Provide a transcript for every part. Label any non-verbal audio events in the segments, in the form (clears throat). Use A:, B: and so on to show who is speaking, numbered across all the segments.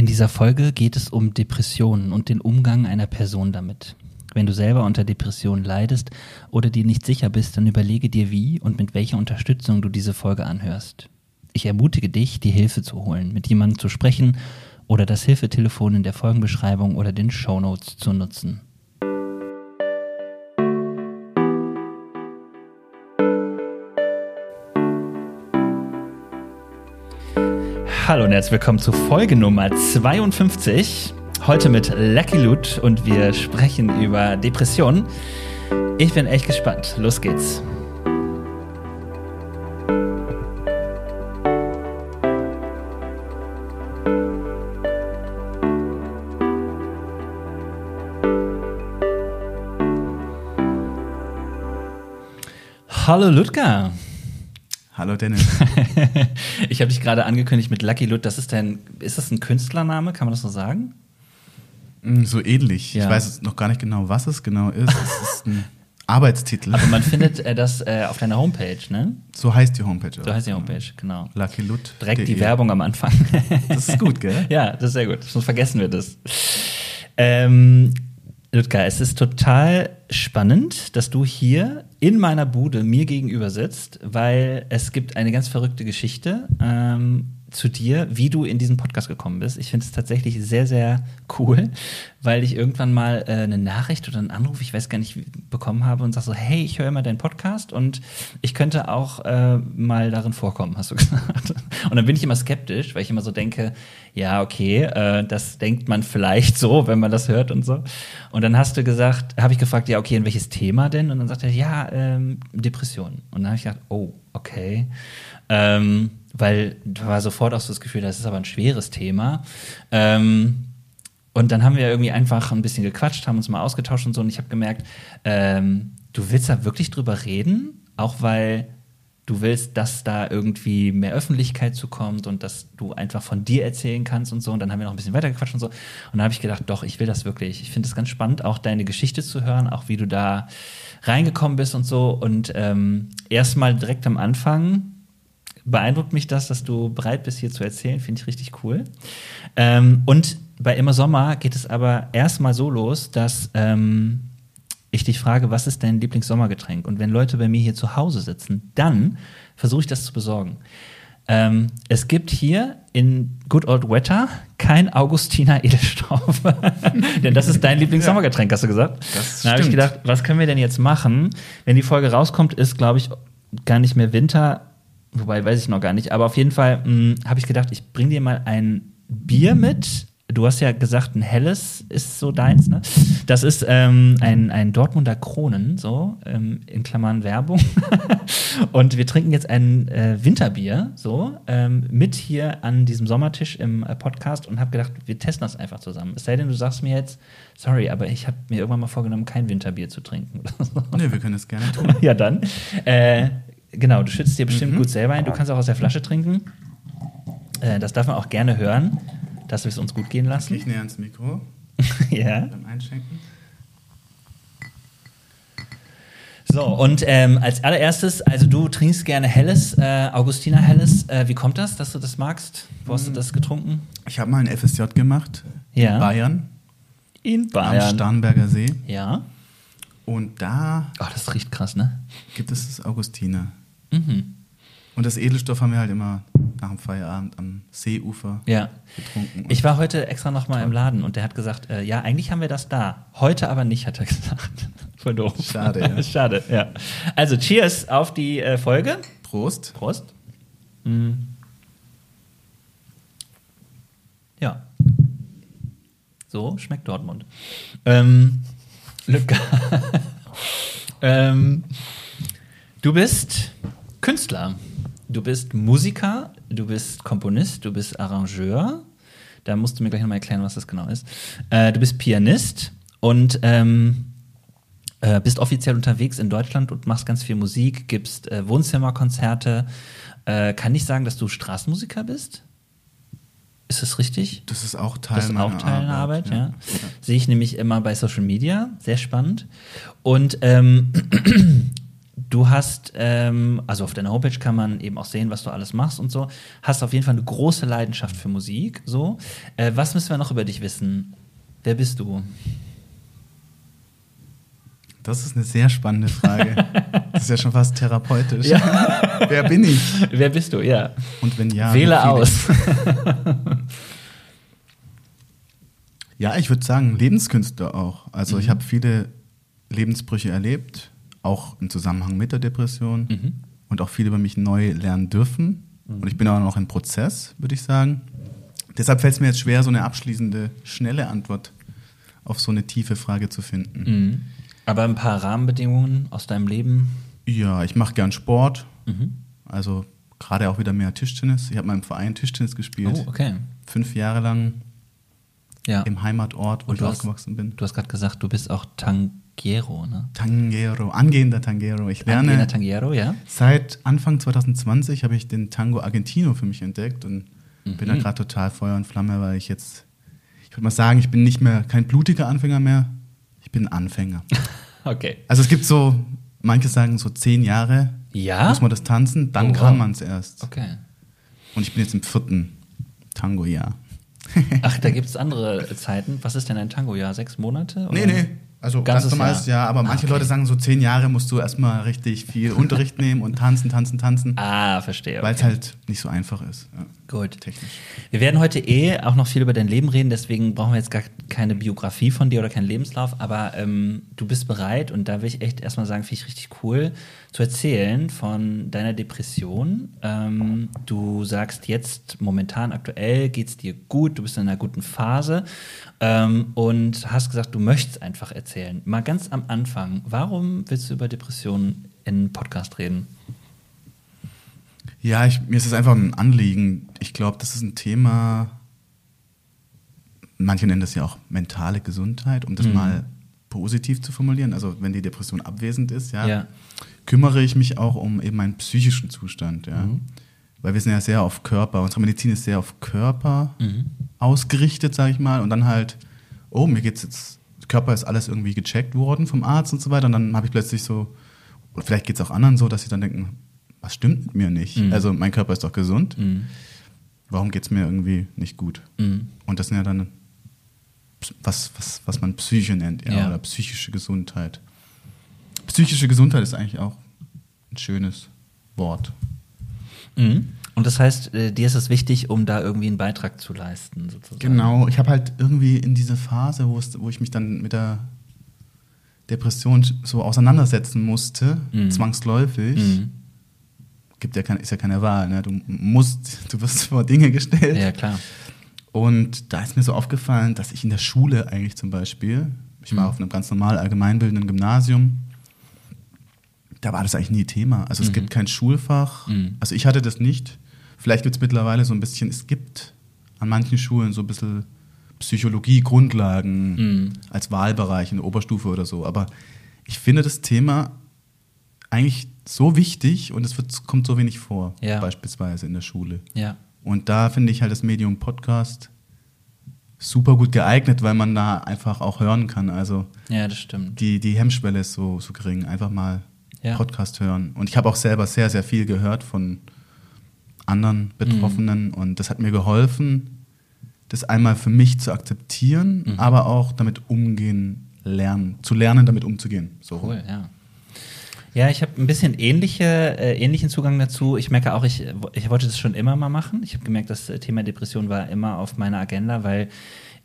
A: In dieser Folge geht es um Depressionen und den Umgang einer Person damit. Wenn du selber unter Depressionen leidest oder dir nicht sicher bist, dann überlege dir, wie und mit welcher Unterstützung du diese Folge anhörst. Ich ermutige dich, die Hilfe zu holen, mit jemandem zu sprechen oder das Hilfetelefon in der Folgenbeschreibung oder den Shownotes zu nutzen. Hallo und herzlich willkommen zu Folge Nummer 52. Heute mit Lucky Loot und wir sprechen über Depressionen. Ich bin echt gespannt. Los geht's. Hallo Ludger.
B: Hallo Dennis. (laughs)
A: ich habe dich gerade angekündigt mit Lucky Lut. Das ist dein, ist das ein Künstlername? Kann man das so sagen?
B: Mm, so ähnlich. Ja. Ich weiß noch gar nicht genau, was es genau ist. Es ist ein (laughs) Arbeitstitel.
A: Aber man findet äh, das äh, auf deiner Homepage, ne?
B: So heißt die Homepage.
A: So heißt die Homepage, genau.
B: Lucky Lut.
A: Direkt die Werbung am Anfang. (laughs)
B: das ist gut, gell?
A: Ja, das ist sehr gut. Sonst vergessen wir das. Ähm, Ludger, es ist total spannend, dass du hier in meiner Bude mir gegenüber sitzt, weil es gibt eine ganz verrückte Geschichte. Ähm, zu dir, wie du in diesen Podcast gekommen bist. Ich finde es tatsächlich sehr, sehr cool, weil ich irgendwann mal äh, eine Nachricht oder einen Anruf, ich weiß gar nicht, bekommen habe und sag so, hey, ich höre immer deinen Podcast und ich könnte auch äh, mal darin vorkommen, hast du (laughs) gesagt. Und dann bin ich immer skeptisch, weil ich immer so denke, ja, okay, äh, das denkt man vielleicht so, wenn man das hört und so. Und dann hast du gesagt, habe ich gefragt, ja, okay, in welches Thema denn? Und dann sagt er, ja, ähm, Depressionen. Und dann habe ich gedacht, oh, okay. Ähm, weil du war sofort auch so das Gefühl, das ist aber ein schweres Thema. Ähm, und dann haben wir irgendwie einfach ein bisschen gequatscht, haben uns mal ausgetauscht und so. Und ich habe gemerkt, ähm, du willst da wirklich drüber reden, auch weil du willst, dass da irgendwie mehr Öffentlichkeit zukommt und dass du einfach von dir erzählen kannst und so. Und dann haben wir noch ein bisschen weiter gequatscht und so. Und dann habe ich gedacht, doch, ich will das wirklich. Ich finde es ganz spannend, auch deine Geschichte zu hören, auch wie du da reingekommen bist und so. Und ähm, erstmal direkt am Anfang beeindruckt mich das, dass du bereit bist, hier zu erzählen. Finde ich richtig cool. Ähm, und bei Immer Sommer geht es aber erstmal so los, dass ähm, ich dich frage, was ist dein Lieblingssommergetränk? Und wenn Leute bei mir hier zu Hause sitzen, dann versuche ich das zu besorgen. Ähm, es gibt hier in Good Old Wetter kein Augustiner Edelstoff. (laughs) denn das ist dein Lieblingssommergetränk, hast du gesagt?
B: Das
A: Dann habe ich gedacht, was können wir denn jetzt machen? Wenn die Folge rauskommt, ist, glaube ich, gar nicht mehr Winter. Wobei, weiß ich noch gar nicht. Aber auf jeden Fall hm, habe ich gedacht, ich bringe dir mal ein Bier mit. Du hast ja gesagt, ein helles ist so deins, ne? Das ist ähm, ein, ein Dortmunder Kronen, so, ähm, in Klammern Werbung. (laughs) und wir trinken jetzt ein äh, Winterbier, so, ähm, mit hier an diesem Sommertisch im äh, Podcast und habe gedacht, wir testen das einfach zusammen. Es sei denn, du sagst mir jetzt, sorry, aber ich habe mir irgendwann mal vorgenommen, kein Winterbier zu trinken.
B: nee, wir können es gerne (laughs) tun.
A: ja, dann. Äh, Genau, du schützt dir bestimmt mhm. gut selber ein. Du kannst auch aus der Flasche trinken. Äh, das darf man auch gerne hören, dass wir es uns gut gehen lassen.
B: Ich näher ans Mikro. (laughs)
A: ja.
B: Beim Einschenken.
A: So, und ähm, als allererstes, also du trinkst gerne Helles, äh, Augustiner Helles. Äh, wie kommt das, dass du das magst? Wo hast du das getrunken?
B: Ich habe mal ein FSJ gemacht
A: ja.
B: in Bayern.
A: In Bayern.
B: Am Starnberger See.
A: Ja.
B: Und da.
A: Oh, das riecht krass, ne?
B: Gibt es das Augustiner.
A: Mhm.
B: Und das Edelstoff haben wir halt immer nach dem Feierabend am Seeufer
A: ja.
B: getrunken.
A: Ich war heute extra noch mal im Laden und der hat gesagt, äh, ja, eigentlich haben wir das da. Heute aber nicht, hat er (laughs) gesagt. Voll doof.
B: Schade, ja. (laughs)
A: Schade, ja. Also, cheers auf die äh, Folge.
B: Prost.
A: Prost. Mhm. Ja. So schmeckt Dortmund. Ähm, Lübcke. (laughs) ähm, Du bist Künstler, du bist Musiker, du bist Komponist, du bist Arrangeur. Da musst du mir gleich nochmal erklären, was das genau ist. Äh, du bist Pianist und ähm, äh, bist offiziell unterwegs in Deutschland und machst ganz viel Musik, gibst äh, Wohnzimmerkonzerte. Äh, kann ich sagen, dass du Straßenmusiker bist? Ist das richtig?
B: Das ist auch Teil
A: das ist auch Teil meiner Arbeit, ja.
B: ja.
A: ja. Sehe ich nämlich immer bei Social Media, sehr spannend. Und ähm, (clears throat) du hast, ähm, also auf deiner Homepage kann man eben auch sehen, was du alles machst und so. Hast auf jeden Fall eine große Leidenschaft für Musik. So, äh, was müssen wir noch über dich wissen? Wer bist du?
B: Das ist eine sehr spannende Frage. (laughs) Das ist ja schon fast therapeutisch. Ja. Wer bin ich?
A: Wer bist du, ja.
B: Und wenn ja.
A: Wähle aus. (laughs)
B: ja, ich würde sagen, Lebenskünstler auch. Also mhm. ich habe viele Lebensbrüche erlebt, auch im Zusammenhang mit der Depression mhm. und auch viel über mich neu lernen dürfen. Mhm. Und ich bin aber noch im Prozess, würde ich sagen. Deshalb fällt es mir jetzt schwer, so eine abschließende, schnelle Antwort auf so eine tiefe Frage zu finden.
A: Mhm. Aber ein paar Rahmenbedingungen aus deinem Leben?
B: Ja, ich mache gern Sport. Mhm. Also gerade auch wieder mehr Tischtennis. Ich habe mal im Verein Tischtennis gespielt.
A: Oh, okay.
B: Fünf Jahre lang ja. im Heimatort, wo Und ich aufgewachsen bin.
A: Du hast gerade gesagt, du bist auch Tangiero, ne?
B: Tangiero, angehender Tangiero. Ich lerne
A: angehender Tangiero, ja.
B: Seit Anfang 2020 habe ich den Tango Argentino für mich entdeckt und mhm. bin da gerade total Feuer und Flamme, weil ich jetzt, ich würde mal sagen, ich bin nicht mehr kein blutiger Anfänger mehr, ich bin Anfänger. (laughs)
A: okay.
B: Also es gibt so, manche sagen so zehn Jahre
A: ja?
B: muss man das tanzen, dann oh, kann man es erst.
A: Okay.
B: Und ich bin jetzt im vierten Tango-Jahr.
A: Ach, da (laughs) gibt es andere Zeiten. Was ist denn ein Tango-Jahr? Sechs Monate?
B: Oder? Nee, nee. Also Ganzes ganz normales Jahr. Jahr, aber manche okay. Leute sagen so zehn Jahre musst du erstmal richtig viel (laughs) Unterricht nehmen und tanzen, tanzen, tanzen.
A: Ah, verstehe. Okay.
B: Weil es halt nicht so einfach ist. Ja.
A: Gut. Technisch. Wir werden heute eh auch noch viel über dein Leben reden, deswegen brauchen wir jetzt gar keine Biografie von dir oder keinen Lebenslauf, aber ähm, du bist bereit und da will ich echt erstmal sagen, finde ich richtig cool, zu erzählen von deiner Depression. Ähm, du sagst jetzt momentan aktuell geht es dir gut, du bist in einer guten Phase ähm, und hast gesagt, du möchtest einfach erzählen. Mal ganz am Anfang, warum willst du über Depressionen in Podcast reden?
B: Ja, ich, mir ist es einfach ein Anliegen. Ich glaube, das ist ein Thema, manche nennen das ja auch mentale Gesundheit, um das mhm. mal positiv zu formulieren. Also wenn die Depression abwesend ist, ja, ja. kümmere ich mich auch um eben meinen psychischen Zustand, ja. Mhm. Weil wir sind ja sehr auf Körper, unsere Medizin ist sehr auf Körper mhm. Ausgerichtet, sage ich mal. Und dann halt, oh, mir geht's jetzt, Körper ist alles irgendwie gecheckt worden vom Arzt und so weiter. Und dann habe ich plötzlich so, und vielleicht geht es auch anderen so, dass sie dann denken, was stimmt mit mir nicht? Mhm. Also mein Körper ist doch gesund. Mhm. Warum geht es mir irgendwie nicht gut? Mhm. Und das sind ja dann was, was, was man Psyche nennt, ja, ja. oder psychische Gesundheit. Psychische Gesundheit ist eigentlich auch ein schönes Wort.
A: Mhm. Und das heißt, äh, dir ist es wichtig, um da irgendwie einen Beitrag zu leisten, sozusagen.
B: Genau, ich habe halt irgendwie in dieser Phase, wo, es, wo ich mich dann mit der Depression so auseinandersetzen musste, mhm. zwangsläufig, mhm gibt ja kein, ist ja keine Wahl. Ne? Du musst, du wirst vor Dinge gestellt.
A: Ja, klar.
B: Und da ist mir so aufgefallen, dass ich in der Schule eigentlich zum Beispiel, ich war mhm. auf einem ganz normal allgemeinbildenden Gymnasium, da war das eigentlich nie Thema. Also es mhm. gibt kein Schulfach. Mhm. Also ich hatte das nicht. Vielleicht gibt es mittlerweile so ein bisschen, es gibt an manchen Schulen so ein bisschen Psychologie, Grundlagen mhm. als Wahlbereich in der Oberstufe oder so. Aber ich finde das Thema eigentlich so wichtig und es wird, kommt so wenig vor, ja. beispielsweise in der Schule.
A: Ja.
B: Und da finde ich halt das Medium Podcast super gut geeignet, weil man da einfach auch hören kann. Also
A: ja, das stimmt.
B: Die, die Hemmschwelle ist so, so gering. Einfach mal ja. Podcast hören. Und ich habe auch selber sehr, sehr viel gehört von anderen Betroffenen mhm. und das hat mir geholfen, das einmal für mich zu akzeptieren, mhm. aber auch damit umgehen lernen, zu lernen, damit umzugehen. So.
A: Cool, ja. Ja, ich habe ein bisschen ähnliche, äh, ähnlichen Zugang dazu. Ich merke auch, ich, ich wollte das schon immer mal machen. Ich habe gemerkt, das Thema Depression war immer auf meiner Agenda, weil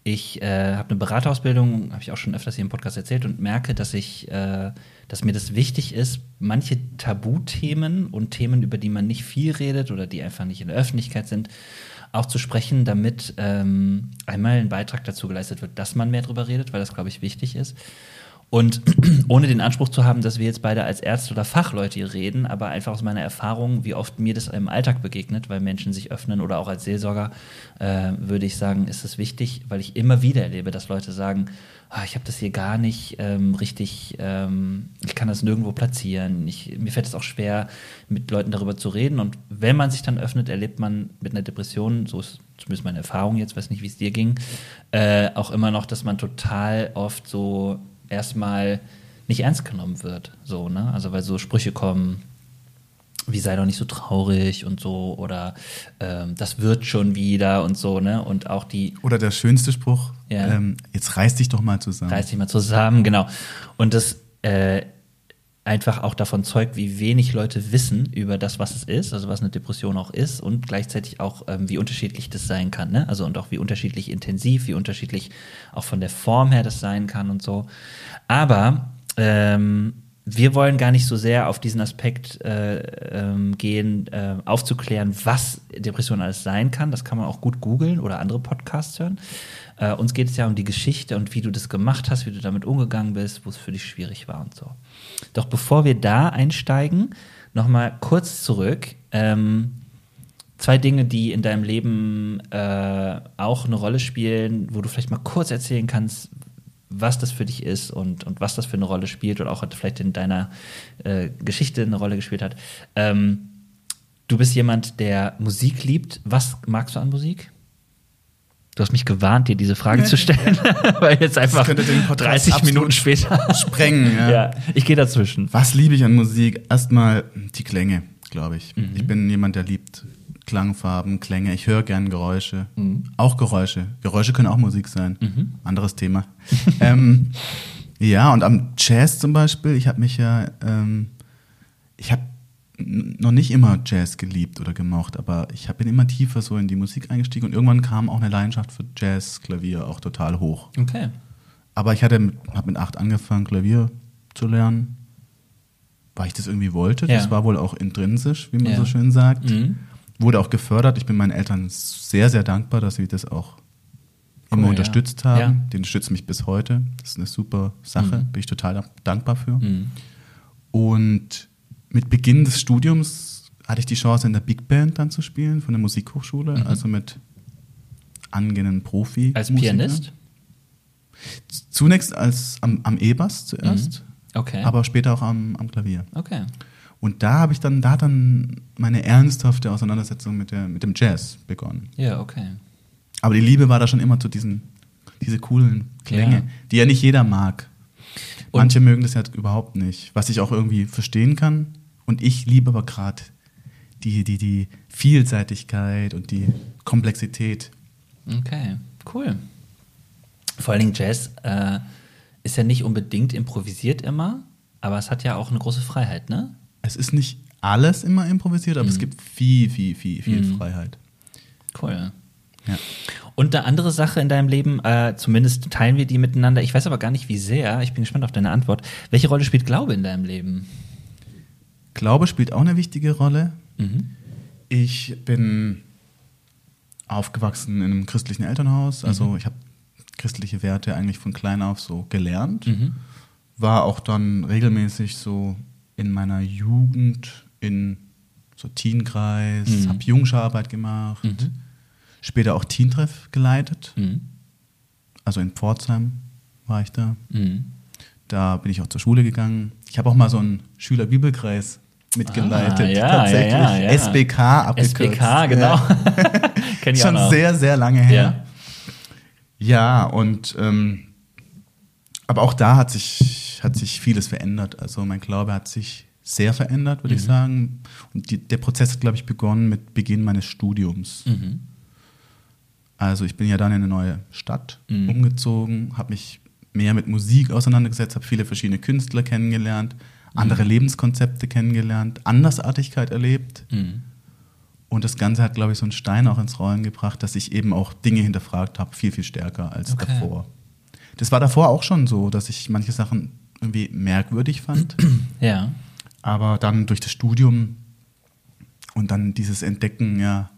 A: ich äh, habe eine Beraterausbildung, habe ich auch schon öfters hier im Podcast erzählt und merke, dass ich, äh, dass mir das wichtig ist, manche Tabuthemen und Themen, über die man nicht viel redet oder die einfach nicht in der Öffentlichkeit sind, auch zu sprechen, damit ähm, einmal ein Beitrag dazu geleistet wird, dass man mehr darüber redet, weil das, glaube ich, wichtig ist. Und (clears throat) ohne den Anspruch zu haben, dass wir jetzt beide als Ärzte oder Fachleute hier reden, aber einfach aus meiner Erfahrung, wie oft mir das im Alltag begegnet, weil Menschen sich öffnen oder auch als Seelsorger, äh, würde ich sagen, ist es wichtig, weil ich immer wieder erlebe, dass Leute sagen, ah, ich habe das hier gar nicht ähm, richtig, ähm, ich kann das nirgendwo platzieren. Ich, mir fällt es auch schwer, mit Leuten darüber zu reden. Und wenn man sich dann öffnet, erlebt man mit einer Depression, so ist zumindest meine Erfahrung jetzt, weiß nicht, wie es dir ging, äh, auch immer noch, dass man total oft so erstmal nicht ernst genommen wird. So, ne? Also weil so Sprüche kommen, wie sei doch nicht so traurig und so oder ähm, das wird schon wieder und so, ne? Und auch die.
B: Oder der schönste Spruch, ja. ähm, jetzt reiß dich doch mal zusammen.
A: Reiß dich mal zusammen, genau. Und das äh, einfach auch davon zeugt, wie wenig Leute wissen über das, was es ist, also was eine Depression auch ist und gleichzeitig auch, ähm, wie unterschiedlich das sein kann, ne? Also und auch wie unterschiedlich intensiv, wie unterschiedlich auch von der Form her das sein kann und so. Aber ähm, wir wollen gar nicht so sehr auf diesen Aspekt äh, ähm, gehen, äh, aufzuklären, was Depression alles sein kann. Das kann man auch gut googeln oder andere Podcasts hören. Äh, uns geht es ja um die Geschichte und wie du das gemacht hast, wie du damit umgegangen bist, wo es für dich schwierig war und so. Doch bevor wir da einsteigen, nochmal kurz zurück. Ähm, zwei Dinge, die in deinem Leben äh, auch eine Rolle spielen, wo du vielleicht mal kurz erzählen kannst, was das für dich ist und, und was das für eine Rolle spielt oder auch vielleicht in deiner äh, Geschichte eine Rolle gespielt hat. Ähm, du bist jemand, der Musik liebt. Was magst du an Musik? Du hast mich gewarnt, dir diese Frage zu stellen, (laughs) weil jetzt einfach 30 Minuten später
B: sprengen. Ja. ja
A: ich gehe dazwischen.
B: Was liebe ich an Musik? Erstmal die Klänge, glaube ich. Mhm. Ich bin jemand, der liebt Klangfarben, Klänge. Ich höre gern Geräusche. Mhm. Auch Geräusche. Geräusche können auch Musik sein. Mhm. Anderes Thema. (laughs) ähm, ja, und am Jazz zum Beispiel, ich habe mich ja, ähm, ich habe noch nicht immer Jazz geliebt oder gemocht, aber ich bin immer tiefer so in die Musik eingestiegen und irgendwann kam auch eine Leidenschaft für Jazz, Klavier auch total hoch.
A: Okay.
B: Aber ich hatte, habe mit acht angefangen, Klavier zu lernen, weil ich das irgendwie wollte. Ja. Das war wohl auch intrinsisch, wie man ja. so schön sagt. Mhm wurde auch gefördert. Ich bin meinen Eltern sehr, sehr dankbar, dass sie das auch immer cool, unterstützt ja. haben. Die unterstützen mich bis heute. Das ist eine super Sache. Mhm. Bin ich total dankbar für. Mhm. Und mit Beginn des Studiums hatte ich die Chance, in der Big Band dann zu spielen, von der Musikhochschule, mhm. also mit angehenden Profi.
A: Als Pianist?
B: Zunächst als am, am E-Bass zuerst,
A: mhm. okay.
B: aber später auch am, am Klavier.
A: Okay.
B: Und da habe ich dann, da dann meine ernsthafte Auseinandersetzung mit, der, mit dem Jazz begonnen.
A: Ja, okay.
B: Aber die Liebe war da schon immer zu diesen, diese coolen Klänge, ja. die ja nicht jeder mag. Und Manche mögen das ja überhaupt nicht, was ich auch irgendwie verstehen kann. Und ich liebe aber gerade die, die, die Vielseitigkeit und die Komplexität.
A: Okay, cool. Vor allen Dingen Jazz äh, ist ja nicht unbedingt improvisiert immer, aber es hat ja auch eine große Freiheit, ne?
B: es ist nicht alles immer improvisiert, aber mhm. es gibt viel, viel, viel, viel mhm. Freiheit.
A: Cool. Ja. Und eine andere Sache in deinem Leben, äh, zumindest teilen wir die miteinander. Ich weiß aber gar nicht, wie sehr. Ich bin gespannt auf deine Antwort. Welche Rolle spielt Glaube in deinem Leben?
B: Glaube spielt auch eine wichtige Rolle. Mhm. Ich bin aufgewachsen in einem christlichen Elternhaus. Also mhm. ich habe christliche Werte eigentlich von klein auf so gelernt. Mhm. War auch dann regelmäßig so in meiner Jugend in so Teenkreis, mhm. habe Jungschararbeit gemacht, mhm. später auch Teentreff geleitet. Mhm. Also in Pforzheim war ich da. Mhm. Da bin ich auch zur Schule gegangen. Ich habe auch mal so einen Schülerbibelkreis mitgeleitet, ah, ja, tatsächlich. Ja, ja, SBK
A: abgekürzt. SBK, genau. (laughs)
B: Kenn ich Schon auch sehr, sehr lange her. Ja, und ähm, aber auch da hat sich hat sich vieles verändert. Also mein Glaube hat sich sehr verändert, würde mhm. ich sagen. Und die, der Prozess hat, glaube ich, begonnen mit Beginn meines Studiums. Mhm. Also ich bin ja dann in eine neue Stadt mhm. umgezogen, habe mich mehr mit Musik auseinandergesetzt, habe viele verschiedene Künstler kennengelernt, andere mhm. Lebenskonzepte kennengelernt, Andersartigkeit erlebt. Mhm. Und das Ganze hat, glaube ich, so einen Stein auch ins Rollen gebracht, dass ich eben auch Dinge hinterfragt habe, viel, viel stärker als okay. davor. Das war davor auch schon so, dass ich manche Sachen irgendwie merkwürdig fand. (clears throat)
A: Ja.
B: Aber dann durch das Studium und dann dieses Entdecken, ja,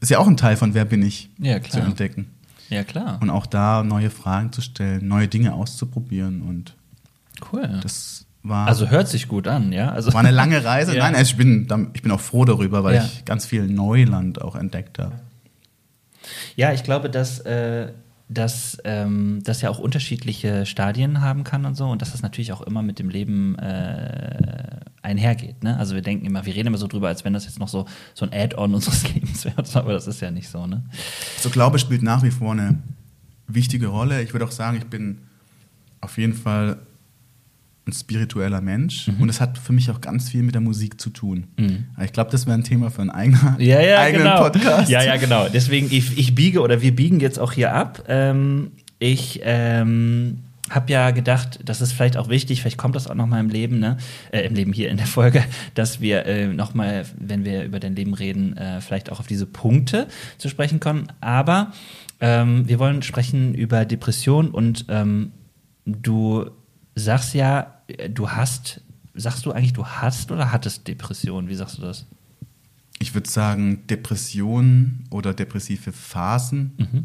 B: ist ja auch ein Teil von Wer bin ich
A: ja,
B: zu entdecken.
A: Ja, klar.
B: Und auch da neue Fragen zu stellen, neue Dinge auszuprobieren und
A: cool.
B: Das war.
A: Also hört sich gut an, ja. Also
B: war eine lange Reise. (laughs) ja. Nein, also ich bin, ich bin auch froh darüber, weil ja. ich ganz viel Neuland auch entdeckt habe.
A: Ja, ich glaube, dass äh, dass ähm, das ja auch unterschiedliche Stadien haben kann und so und dass das natürlich auch immer mit dem Leben äh, einhergeht. Ne? Also wir denken immer, wir reden immer so drüber, als wenn das jetzt noch so, so ein Add-on (laughs) unseres Lebens wäre, aber das ist ja nicht so. Ne?
B: So Glaube spielt nach wie vor eine wichtige Rolle. Ich würde auch sagen, ich bin auf jeden Fall ein spiritueller Mensch mhm. und es hat für mich auch ganz viel mit der Musik zu tun. Mhm. Ich glaube, das wäre ein Thema für einen eigenen, (laughs)
A: ja, ja, eigenen genau. Podcast. Ja, ja, genau. Deswegen, ich, ich biege oder wir biegen jetzt auch hier ab. Ähm, ich ähm, habe ja gedacht, das ist vielleicht auch wichtig, vielleicht kommt das auch noch mal im Leben, ne? Äh, im Leben hier in der Folge, (laughs) dass wir äh, noch mal, wenn wir über dein Leben reden, äh, vielleicht auch auf diese Punkte zu sprechen kommen. Aber ähm, wir wollen sprechen über Depression und ähm, du sagst ja, du hast, sagst du eigentlich, du hast oder hattest Depression? Wie sagst du das?
B: Ich würde sagen, Depressionen oder depressive Phasen mhm.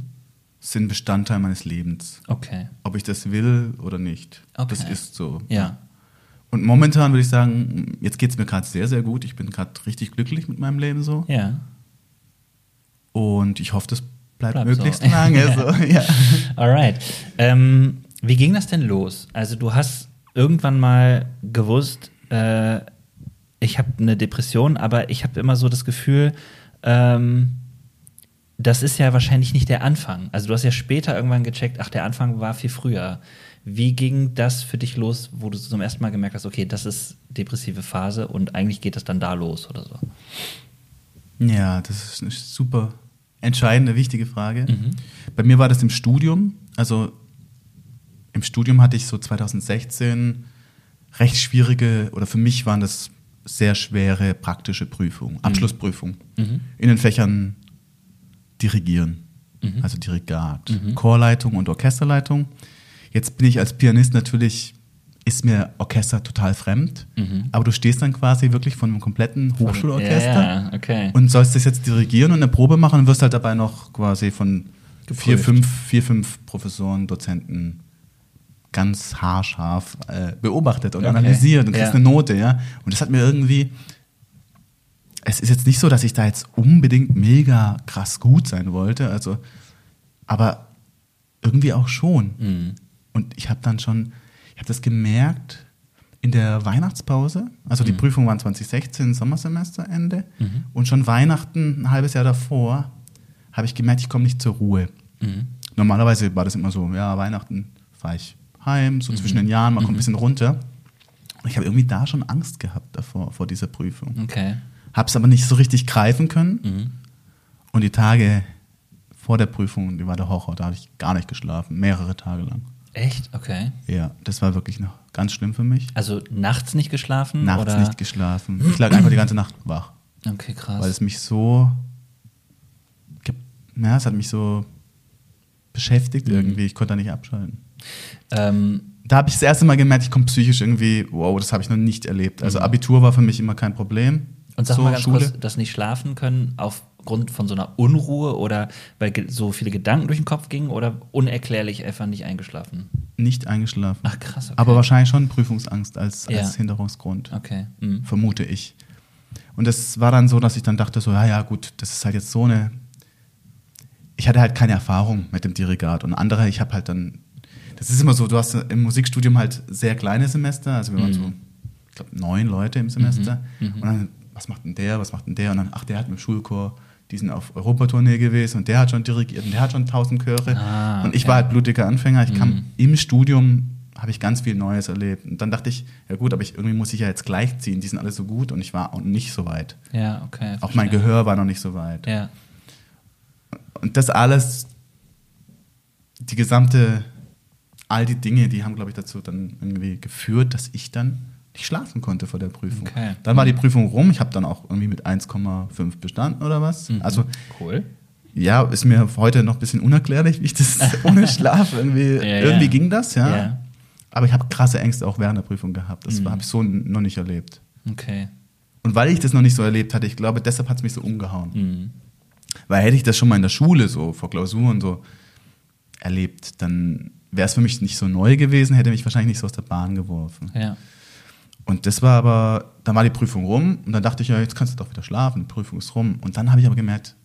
B: sind Bestandteil meines Lebens.
A: Okay.
B: Ob ich das will oder nicht.
A: Okay.
B: Das ist so.
A: Ja.
B: Und momentan würde ich sagen, jetzt geht es mir gerade sehr, sehr gut. Ich bin gerade richtig glücklich mit meinem Leben so.
A: Ja.
B: Und ich hoffe, das bleibt, bleibt möglichst so. lange (laughs) so. Ja.
A: Alright. Ähm, wie ging das denn los? Also du hast irgendwann mal gewusst, äh, ich habe eine Depression, aber ich habe immer so das Gefühl, ähm, das ist ja wahrscheinlich nicht der Anfang. Also du hast ja später irgendwann gecheckt, ach, der Anfang war viel früher. Wie ging das für dich los, wo du zum ersten Mal gemerkt hast, okay, das ist depressive Phase und eigentlich geht das dann da los oder so?
B: Ja, das ist eine super entscheidende, wichtige Frage. Mhm. Bei mir war das im Studium. Also im Studium hatte ich so 2016 recht schwierige, oder für mich waren das sehr schwere praktische Prüfungen, mhm. Abschlussprüfungen mhm. in den Fächern Dirigieren, mhm. also Dirigat, mhm. Chorleitung und Orchesterleitung. Jetzt bin ich als Pianist natürlich, ist mir Orchester total fremd, mhm. aber du stehst dann quasi wirklich von einem kompletten Hochschulorchester
A: ja, okay.
B: und sollst das jetzt dirigieren und eine Probe machen und wirst halt dabei noch quasi von vier fünf, vier, fünf Professoren, Dozenten ganz haarscharf äh, beobachtet und okay. analysiert und kriegst ja. eine Note, ja. Und das hat mir irgendwie, es ist jetzt nicht so, dass ich da jetzt unbedingt mega krass gut sein wollte, also, aber irgendwie auch schon. Mhm. Und ich habe dann schon, ich habe das gemerkt in der Weihnachtspause, also die mhm. Prüfung waren 2016, Sommersemesterende, mhm. und schon Weihnachten, ein halbes Jahr davor, habe ich gemerkt, ich komme nicht zur Ruhe. Mhm. Normalerweise war das immer so, ja, Weihnachten fahre ich heim, so mhm. zwischen den Jahren, man kommt ein mhm. bisschen runter. Und ich habe irgendwie da schon Angst gehabt davor, vor dieser Prüfung.
A: Okay.
B: Habe es aber nicht so richtig greifen können. Mhm. Und die Tage vor der Prüfung, die war der Horror, da habe ich gar nicht geschlafen, mehrere Tage lang.
A: Echt? Okay.
B: Ja, das war wirklich noch ganz schlimm für mich.
A: Also nachts nicht geschlafen?
B: Nachts
A: oder?
B: nicht geschlafen. Ich lag einfach die ganze Nacht wach.
A: Okay, krass.
B: Weil es mich so, ja, es hat mich so beschäftigt mhm. irgendwie. Ich konnte da nicht abschalten. Ähm, da habe ich das erste Mal gemerkt, ich komme psychisch irgendwie, wow, das habe ich noch nicht erlebt. Also mhm. Abitur war für mich immer kein Problem.
A: Und sag so, mal ganz Schule. kurz, das nicht schlafen können aufgrund von so einer Unruhe oder weil so viele Gedanken durch den Kopf gingen oder unerklärlich einfach nicht eingeschlafen?
B: Nicht eingeschlafen.
A: Ach krass. Okay.
B: Aber wahrscheinlich schon Prüfungsangst als,
A: ja.
B: als Hinderungsgrund.
A: Okay. Mhm.
B: Vermute ich. Und das war dann so, dass ich dann dachte, so, ja, ja, gut, das ist halt jetzt so eine. Ich hatte halt keine Erfahrung mit dem Dirigat und andere, ich habe halt dann das ist immer so, du hast im Musikstudium halt sehr kleine Semester, also wir waren mhm. so, ich glaube, neun Leute im Semester. Mhm. Mhm. Und dann, was macht denn der, was macht denn der? Und dann, ach, der hat mit dem Schulchor, die sind auf Europatournee gewesen und der hat schon dirigiert und der hat schon tausend Chöre. Ah. Und ich war halt blutiger Anfänger. Ich kam mhm. im Studium, habe ich ganz viel Neues erlebt. Und dann dachte ich, ja gut, aber ich, irgendwie muss ich ja jetzt gleichziehen. Die sind alle so gut und ich war auch nicht so weit.
A: Ja, okay.
B: Auch mein Gehör war noch nicht so weit.
A: Ja.
B: Und das alles, die gesamte all die Dinge, die haben, glaube ich, dazu dann irgendwie geführt, dass ich dann nicht schlafen konnte vor der Prüfung.
A: Okay.
B: Dann war die Prüfung rum. Ich habe dann auch irgendwie mit 1,5 bestanden oder was. Mhm. Also
A: cool.
B: Ja, ist mir heute noch ein bisschen unerklärlich, wie ich das (laughs) ohne Schlaf irgendwie. ja, irgendwie ja. ging das, ja. ja. Aber ich habe krasse Ängste auch während der Prüfung gehabt. Das mhm. habe ich so noch nicht erlebt.
A: Okay.
B: Und weil ich das noch nicht so erlebt hatte, ich glaube, deshalb hat es mich so umgehauen. Mhm. Weil hätte ich das schon mal in der Schule so vor Klausuren so erlebt, dann wäre es für mich nicht so neu gewesen, hätte mich wahrscheinlich nicht so aus der Bahn geworfen.
A: Ja.
B: Und das war aber, dann war die Prüfung rum und dann dachte ich, ja, jetzt kannst du doch wieder schlafen, die Prüfung ist rum. Und dann habe ich aber gemerkt,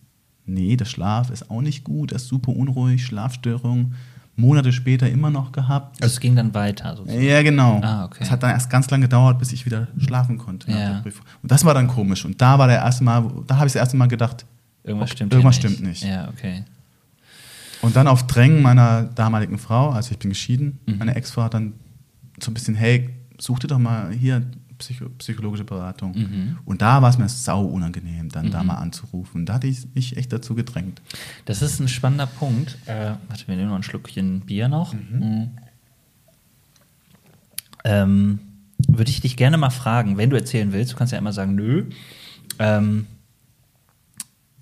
B: nee, der Schlaf ist auch nicht gut, er ist super unruhig, Schlafstörung. Monate später immer noch gehabt.
A: Also es ging dann weiter sozusagen.
B: Ja, genau.
A: Ah, okay.
B: Es hat dann erst ganz lange gedauert, bis ich wieder schlafen konnte
A: ja.
B: Und das war dann komisch. Und da war der erste Mal, da habe ich das erste Mal gedacht,
A: irgendwas
B: okay,
A: stimmt,
B: irgendwas
A: nicht.
B: stimmt nicht.
A: Ja, okay.
B: Und dann auf Drängen meiner damaligen Frau, also ich bin geschieden, mhm. meine Ex-Frau hat dann so ein bisschen, hey, such dir doch mal hier Psycho psychologische Beratung. Mhm. Und da war es mir sau unangenehm, dann mhm. da mal anzurufen. Da hatte ich mich echt dazu gedrängt.
A: Das ist ein spannender Punkt. Äh, warte, wir nehmen noch ein Schluckchen Bier noch. Mhm. mhm. Ähm, Würde ich dich gerne mal fragen, wenn du erzählen willst, du kannst ja immer sagen, nö. Ähm,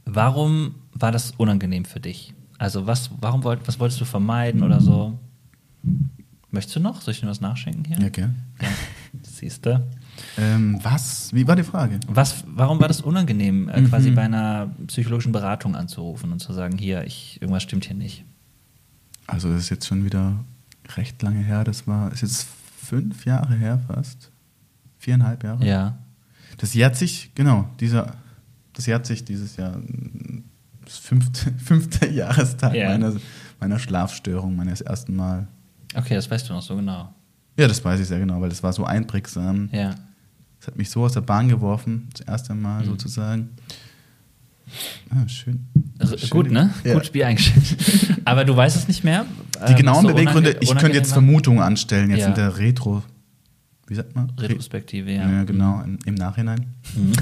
A: warum war das unangenehm für dich? Also was, warum wollt, was wolltest du vermeiden oder so? Möchtest du noch? Soll ich dir was nachschenken hier?
B: Ja, okay. Ja,
A: siehst du.
B: Ähm, was? Wie war die Frage?
A: Was, warum war das unangenehm, äh, quasi mhm. bei einer psychologischen Beratung anzurufen und zu sagen, hier, ich, irgendwas stimmt hier nicht?
B: Also das ist jetzt schon wieder recht lange her. Das war, ist jetzt fünf Jahre her fast. Viereinhalb Jahre.
A: Ja.
B: Das jährt sich, genau, dieser, das jährt sich dieses Jahr, das fünfte, (laughs) fünfte Jahrestag ja. meiner, meiner Schlafstörung, meines ersten Mal.
A: Okay, das weißt du noch so genau.
B: Ja, das weiß ich sehr genau, weil das war so einprägsam.
A: Ja.
B: Das hat mich so aus der Bahn geworfen, das erste Mal mhm. sozusagen. Ah, schön.
A: schön. Gut, ne? Ja. Gut Spiel eingeschätzt. (laughs) Aber du weißt es nicht mehr?
B: Die genauen so Beweggründe, ich könnte jetzt Vermutungen anstellen, jetzt ja. in der Retro. Wie sagt man?
A: Retrospektive, ja.
B: Ja, genau, im, im Nachhinein.
A: Mhm.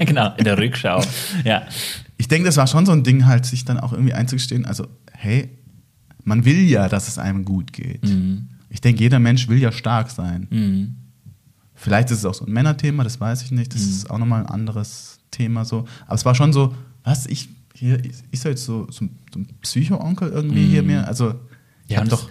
A: (laughs) genau, in der Rückschau. Ja.
B: Ich denke, das war schon so ein Ding, halt, sich dann auch irgendwie einzugestehen. Also, hey, man will ja, dass es einem gut geht. Mhm. Ich denke, jeder Mensch will ja stark sein. Mhm. Vielleicht ist es auch so ein Männerthema, das weiß ich nicht. Das mhm. ist auch nochmal ein anderes Thema so. Aber es war schon so, was, ich, hier, ich soll jetzt so, so, so ein Psycho-Onkel irgendwie mhm. hier mehr, also ich ja, habe doch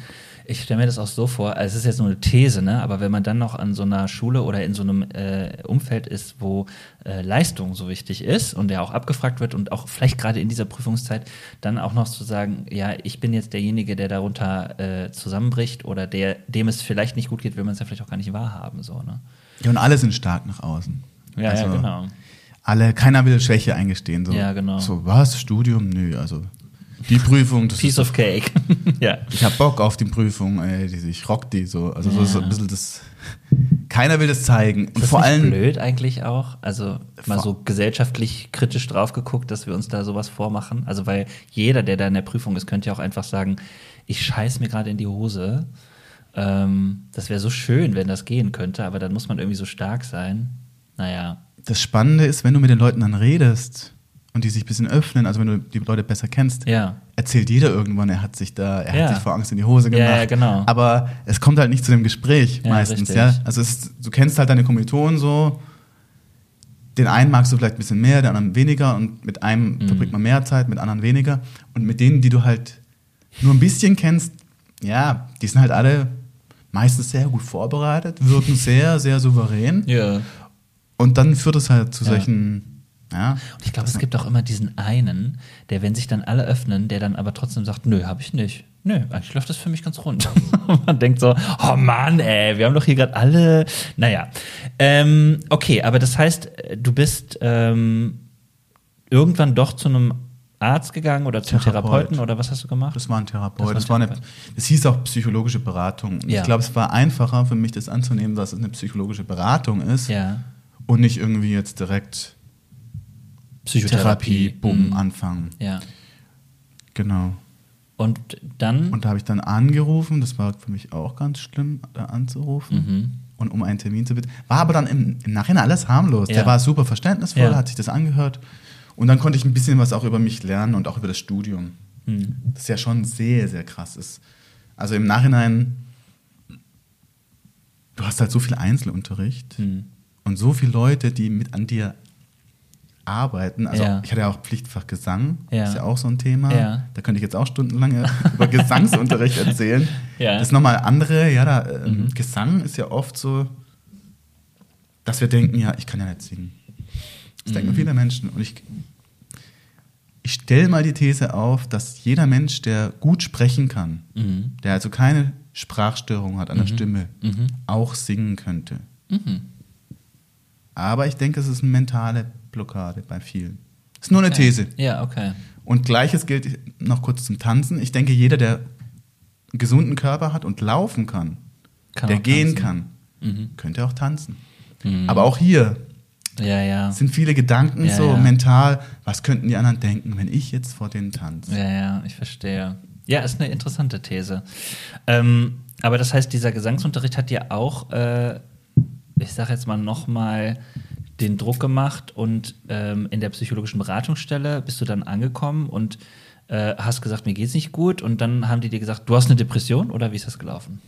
A: ich stelle mir das auch so vor, also es ist jetzt nur eine These, ne? aber wenn man dann noch an so einer Schule oder in so einem äh, Umfeld ist, wo äh, Leistung so wichtig ist und der auch abgefragt wird und auch vielleicht gerade in dieser Prüfungszeit dann auch noch zu sagen, ja, ich bin jetzt derjenige, der darunter äh, zusammenbricht oder der, dem es vielleicht nicht gut geht, will man es ja vielleicht auch gar nicht wahrhaben. So, ne?
B: Ja, und alle sind stark nach außen.
A: Ja, also, ja, genau.
B: Alle, keiner will Schwäche eingestehen. So,
A: ja, genau.
B: So, was? Studium? Nö, also die Prüfung.
A: Das Piece of cake. (laughs)
B: ja. Ich habe Bock auf die Prüfung, ey, ich rock die so. Also ja. so ein bisschen das. Keiner will das zeigen.
A: Und das vor allem blöd eigentlich auch. Also mal so gesellschaftlich kritisch drauf geguckt, dass wir uns da sowas vormachen. Also weil jeder, der da in der Prüfung ist, könnte ja auch einfach sagen, ich scheiß mir gerade in die Hose. Ähm, das wäre so schön, wenn das gehen könnte, aber dann muss man irgendwie so stark sein. Naja.
B: Das Spannende ist, wenn du mit den Leuten dann redest, und die sich ein bisschen öffnen, also wenn du die Leute besser kennst,
A: ja.
B: erzählt jeder irgendwann, er hat sich da, er ja. hat sich vor Angst in die Hose gemacht.
A: Ja, genau.
B: Aber es kommt halt nicht zu dem Gespräch meistens, richtig. ja. Also ist, du kennst halt deine Kommilitonen so. Den einen magst du vielleicht ein bisschen mehr, den anderen weniger und mit einem mhm. verbringt man mehr Zeit, mit anderen weniger. Und mit denen, die du halt nur ein bisschen kennst, ja, die sind halt alle meistens sehr gut vorbereitet, wirken (laughs) sehr, sehr souverän.
A: Ja.
B: Und dann führt es halt zu solchen ja,
A: und ich glaube, es gibt auch immer diesen einen, der, wenn sich dann alle öffnen, der dann aber trotzdem sagt, nö, habe ich nicht. Nö, eigentlich läuft das für mich ganz rund. (laughs) Man denkt so, oh Mann, ey, wir haben doch hier gerade alle. Naja. Ähm, okay, aber das heißt, du bist ähm, irgendwann doch zu einem Arzt gegangen oder zum Therapeut. Therapeuten oder was hast du gemacht?
B: Das war ein Therapeut. Das, war, ein das war eine, es hieß auch psychologische Beratung. Ja. Ich glaube, es war einfacher für mich, das anzunehmen, dass es eine psychologische Beratung ist.
A: Ja.
B: Und nicht irgendwie jetzt direkt
A: Psychotherapie,
B: bumm, mhm. anfangen.
A: Ja.
B: Genau.
A: Und dann?
B: Und da habe ich dann angerufen, das war für mich auch ganz schlimm, da anzurufen. Mhm. Und um einen Termin zu bitten. War aber dann im, im Nachhinein alles harmlos. Ja. Der war super verständnisvoll, ja. hat sich das angehört. Und dann konnte ich ein bisschen was auch über mich lernen und auch über das Studium. Mhm. Das ja schon sehr, sehr krass ist. Also im Nachhinein, du hast halt so viel Einzelunterricht mhm. und so viele Leute, die mit an dir arbeiten. Also ja. ich hatte ja auch Pflichtfach Gesang, ja. ist ja auch so ein Thema.
A: Ja.
B: Da könnte ich jetzt auch stundenlang über Gesangsunterricht erzählen. (laughs) Das ist nochmal andere, ja, da, äh, mhm. Gesang ist ja oft so, dass wir denken, ja, ich kann ja nicht singen. Das mhm. denken viele Menschen. Und ich, ich stelle mal die These auf, dass jeder Mensch, der gut sprechen kann, mhm. der also keine Sprachstörung hat an der mhm. Stimme, mhm. auch singen könnte.
A: Mhm.
B: Aber ich denke, es ist eine mentale Blockade bei vielen. Das ist nur eine
A: okay.
B: These.
A: Ja, okay.
B: Und gleiches gilt noch kurz zum Tanzen. Ich denke, jeder, der einen gesunden Körper hat und laufen kann, kann der gehen kann, mhm. könnte auch tanzen. Mhm. Aber auch hier
A: ja, ja.
B: sind viele Gedanken ja, so mental, was könnten die anderen denken, wenn ich jetzt vor denen tanze?
A: Ja, ja, ich verstehe. Ja, ist eine interessante These. Ähm, aber das heißt, dieser Gesangsunterricht hat dir auch äh, ich sage jetzt mal, nochmal den Druck gemacht und ähm, in der psychologischen Beratungsstelle bist du dann angekommen und äh, hast gesagt, mir geht's nicht gut und dann haben die dir gesagt, du hast eine Depression oder wie ist das gelaufen?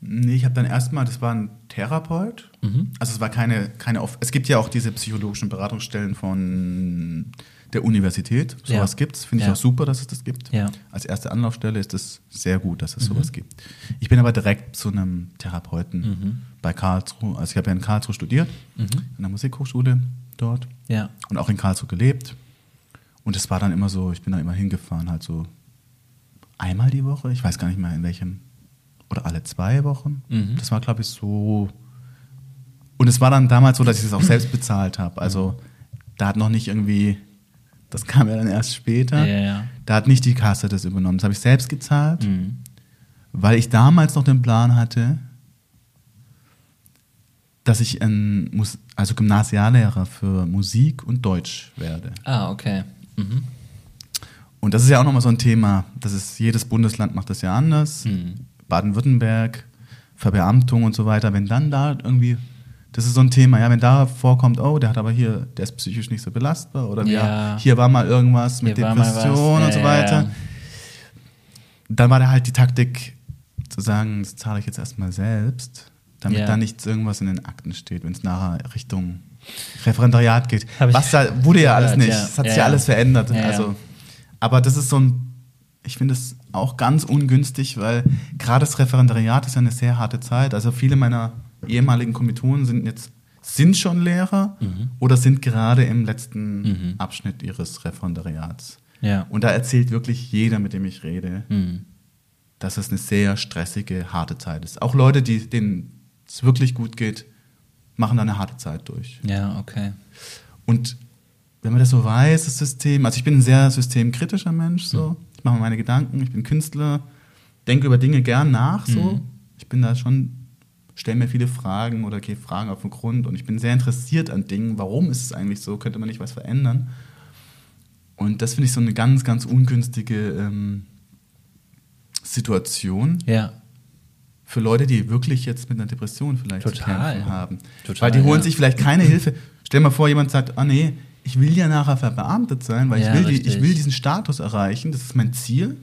B: Nee, ich habe dann erstmal, das war ein Therapeut. Mhm. Also es war keine, keine, es gibt ja auch diese psychologischen Beratungsstellen von der Universität. Sowas ja. gibt es. Finde ich ja. auch super, dass es das gibt. Ja. Als erste Anlaufstelle ist es sehr gut, dass es mhm. sowas gibt. Ich bin aber direkt zu einem Therapeuten mhm. bei Karlsruhe. Also ich habe ja in Karlsruhe studiert, mhm. in der Musikhochschule dort. Ja. Und auch in Karlsruhe gelebt. Und es war dann immer so, ich bin da immer hingefahren, halt so einmal die Woche. Ich weiß gar nicht mehr in welchem. Oder alle zwei Wochen. Mhm. Das war, glaube ich, so. Und es war dann damals so, dass ich es auch selbst bezahlt habe. Also da hat noch nicht irgendwie das kam ja dann erst später. Ja, ja. Da hat nicht die Kasse das übernommen. Das habe ich selbst gezahlt, mhm. weil ich damals noch den Plan hatte, dass ich ein also Gymnasiallehrer für Musik und Deutsch werde.
A: Ah, okay. Mhm.
B: Und das ist ja auch nochmal so ein Thema. Das ist, jedes Bundesland macht das ja anders. Mhm. Baden-Württemberg, Verbeamtung und so weiter. Wenn dann da irgendwie das ist so ein Thema, ja, wenn da vorkommt, oh, der hat aber hier, der ist psychisch nicht so belastbar oder ja. hier war mal irgendwas mit hier Depression und so weiter. Ja. Dann war da halt die Taktik zu sagen, das zahle ich jetzt erstmal selbst, damit da nichts irgendwas in den Akten steht, wenn es nachher Richtung Referendariat geht. Was da wurde ja alles nicht. Es hat sich ja alles verändert. Also, aber das ist so ein, ich finde es auch ganz ungünstig, weil gerade das Referendariat ist ja eine sehr harte Zeit. Also viele meiner ehemaligen Kommilitonen sind jetzt sind schon Lehrer mhm. oder sind gerade im letzten mhm. Abschnitt ihres Referendariats. Ja. Und da erzählt wirklich jeder, mit dem ich rede, mhm. dass es eine sehr stressige, harte Zeit ist. Auch Leute, die, denen es wirklich gut geht, machen da eine harte Zeit durch.
A: Ja, okay.
B: Und wenn man das so weiß, das System, also ich bin ein sehr systemkritischer Mensch, so. Mhm. Ich mache mir meine Gedanken, ich bin Künstler, denke über Dinge gern nach, so. Mhm. Ich bin da schon stelle mir viele Fragen oder gehe Fragen auf den Grund und ich bin sehr interessiert an Dingen. Warum ist es eigentlich so? Könnte man nicht was verändern? Und das finde ich so eine ganz, ganz ungünstige ähm, Situation. Ja. Für Leute, die wirklich jetzt mit einer Depression vielleicht Total. zu kämpfen haben. Total, weil die holen ja. sich vielleicht keine Hilfe. Stell dir mal vor, jemand sagt, ah nee, ich will ja nachher verbeamtet sein, weil ja, ich, will die, ich will diesen Status erreichen, das ist mein Ziel.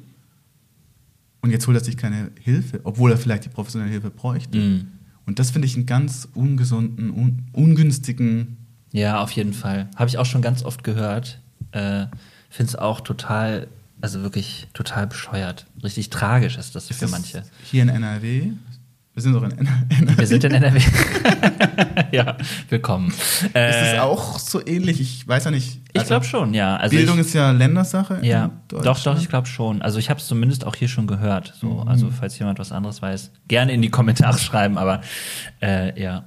B: Und jetzt holt er sich keine Hilfe, obwohl er vielleicht die professionelle Hilfe bräuchte. Mhm. Und das finde ich einen ganz ungesunden, un ungünstigen.
A: Ja, auf jeden Fall. Habe ich auch schon ganz oft gehört. Äh, finde es auch total, also wirklich total bescheuert. Richtig tragisch ist das ist für manche.
B: Hier in NRW wir sind doch in
A: NRW. Wir sind in NRW. (laughs) ja, willkommen.
B: Ist es äh, auch so ähnlich? Ich weiß ja nicht.
A: Also ich glaube schon, ja.
B: Also Bildung ich, ist ja Ländersache.
A: Ja, doch, doch, ich glaube schon. Also ich habe es zumindest auch hier schon gehört. So, mhm. Also falls jemand was anderes weiß, gerne in die Kommentare (laughs) schreiben. Aber äh, ja,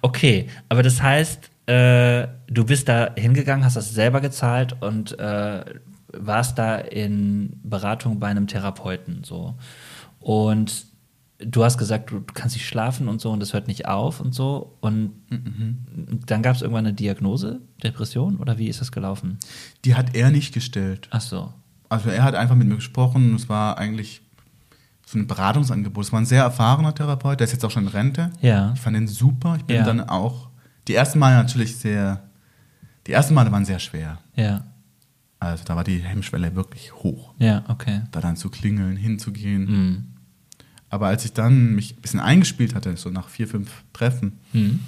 A: okay. Aber das heißt, äh, du bist da hingegangen, hast das selber gezahlt und äh, warst da in Beratung bei einem Therapeuten. So und du hast gesagt, du, kannst nicht schlafen und so und das hört nicht auf und so. Und mhm. dann gab es irgendwann eine Diagnose, Depression oder wie ist das gelaufen?
B: Die hat er nicht gestellt.
A: Ach so.
B: Also er hat einfach mit mir gesprochen. Es war eigentlich so ein Beratungsangebot. Es war ein sehr erfahrener Therapeut, der ist jetzt auch schon in Rente. Ja. Ich fand ihn super. Ich bin ja. dann auch die ersten Male natürlich sehr, die ersten Male waren sehr schwer. Ja. Also da war die Hemmschwelle wirklich hoch.
A: Ja, okay.
B: Da dann zu klingeln, hinzugehen. Mhm aber als ich dann mich ein bisschen eingespielt hatte, so nach vier, fünf Treffen, mhm.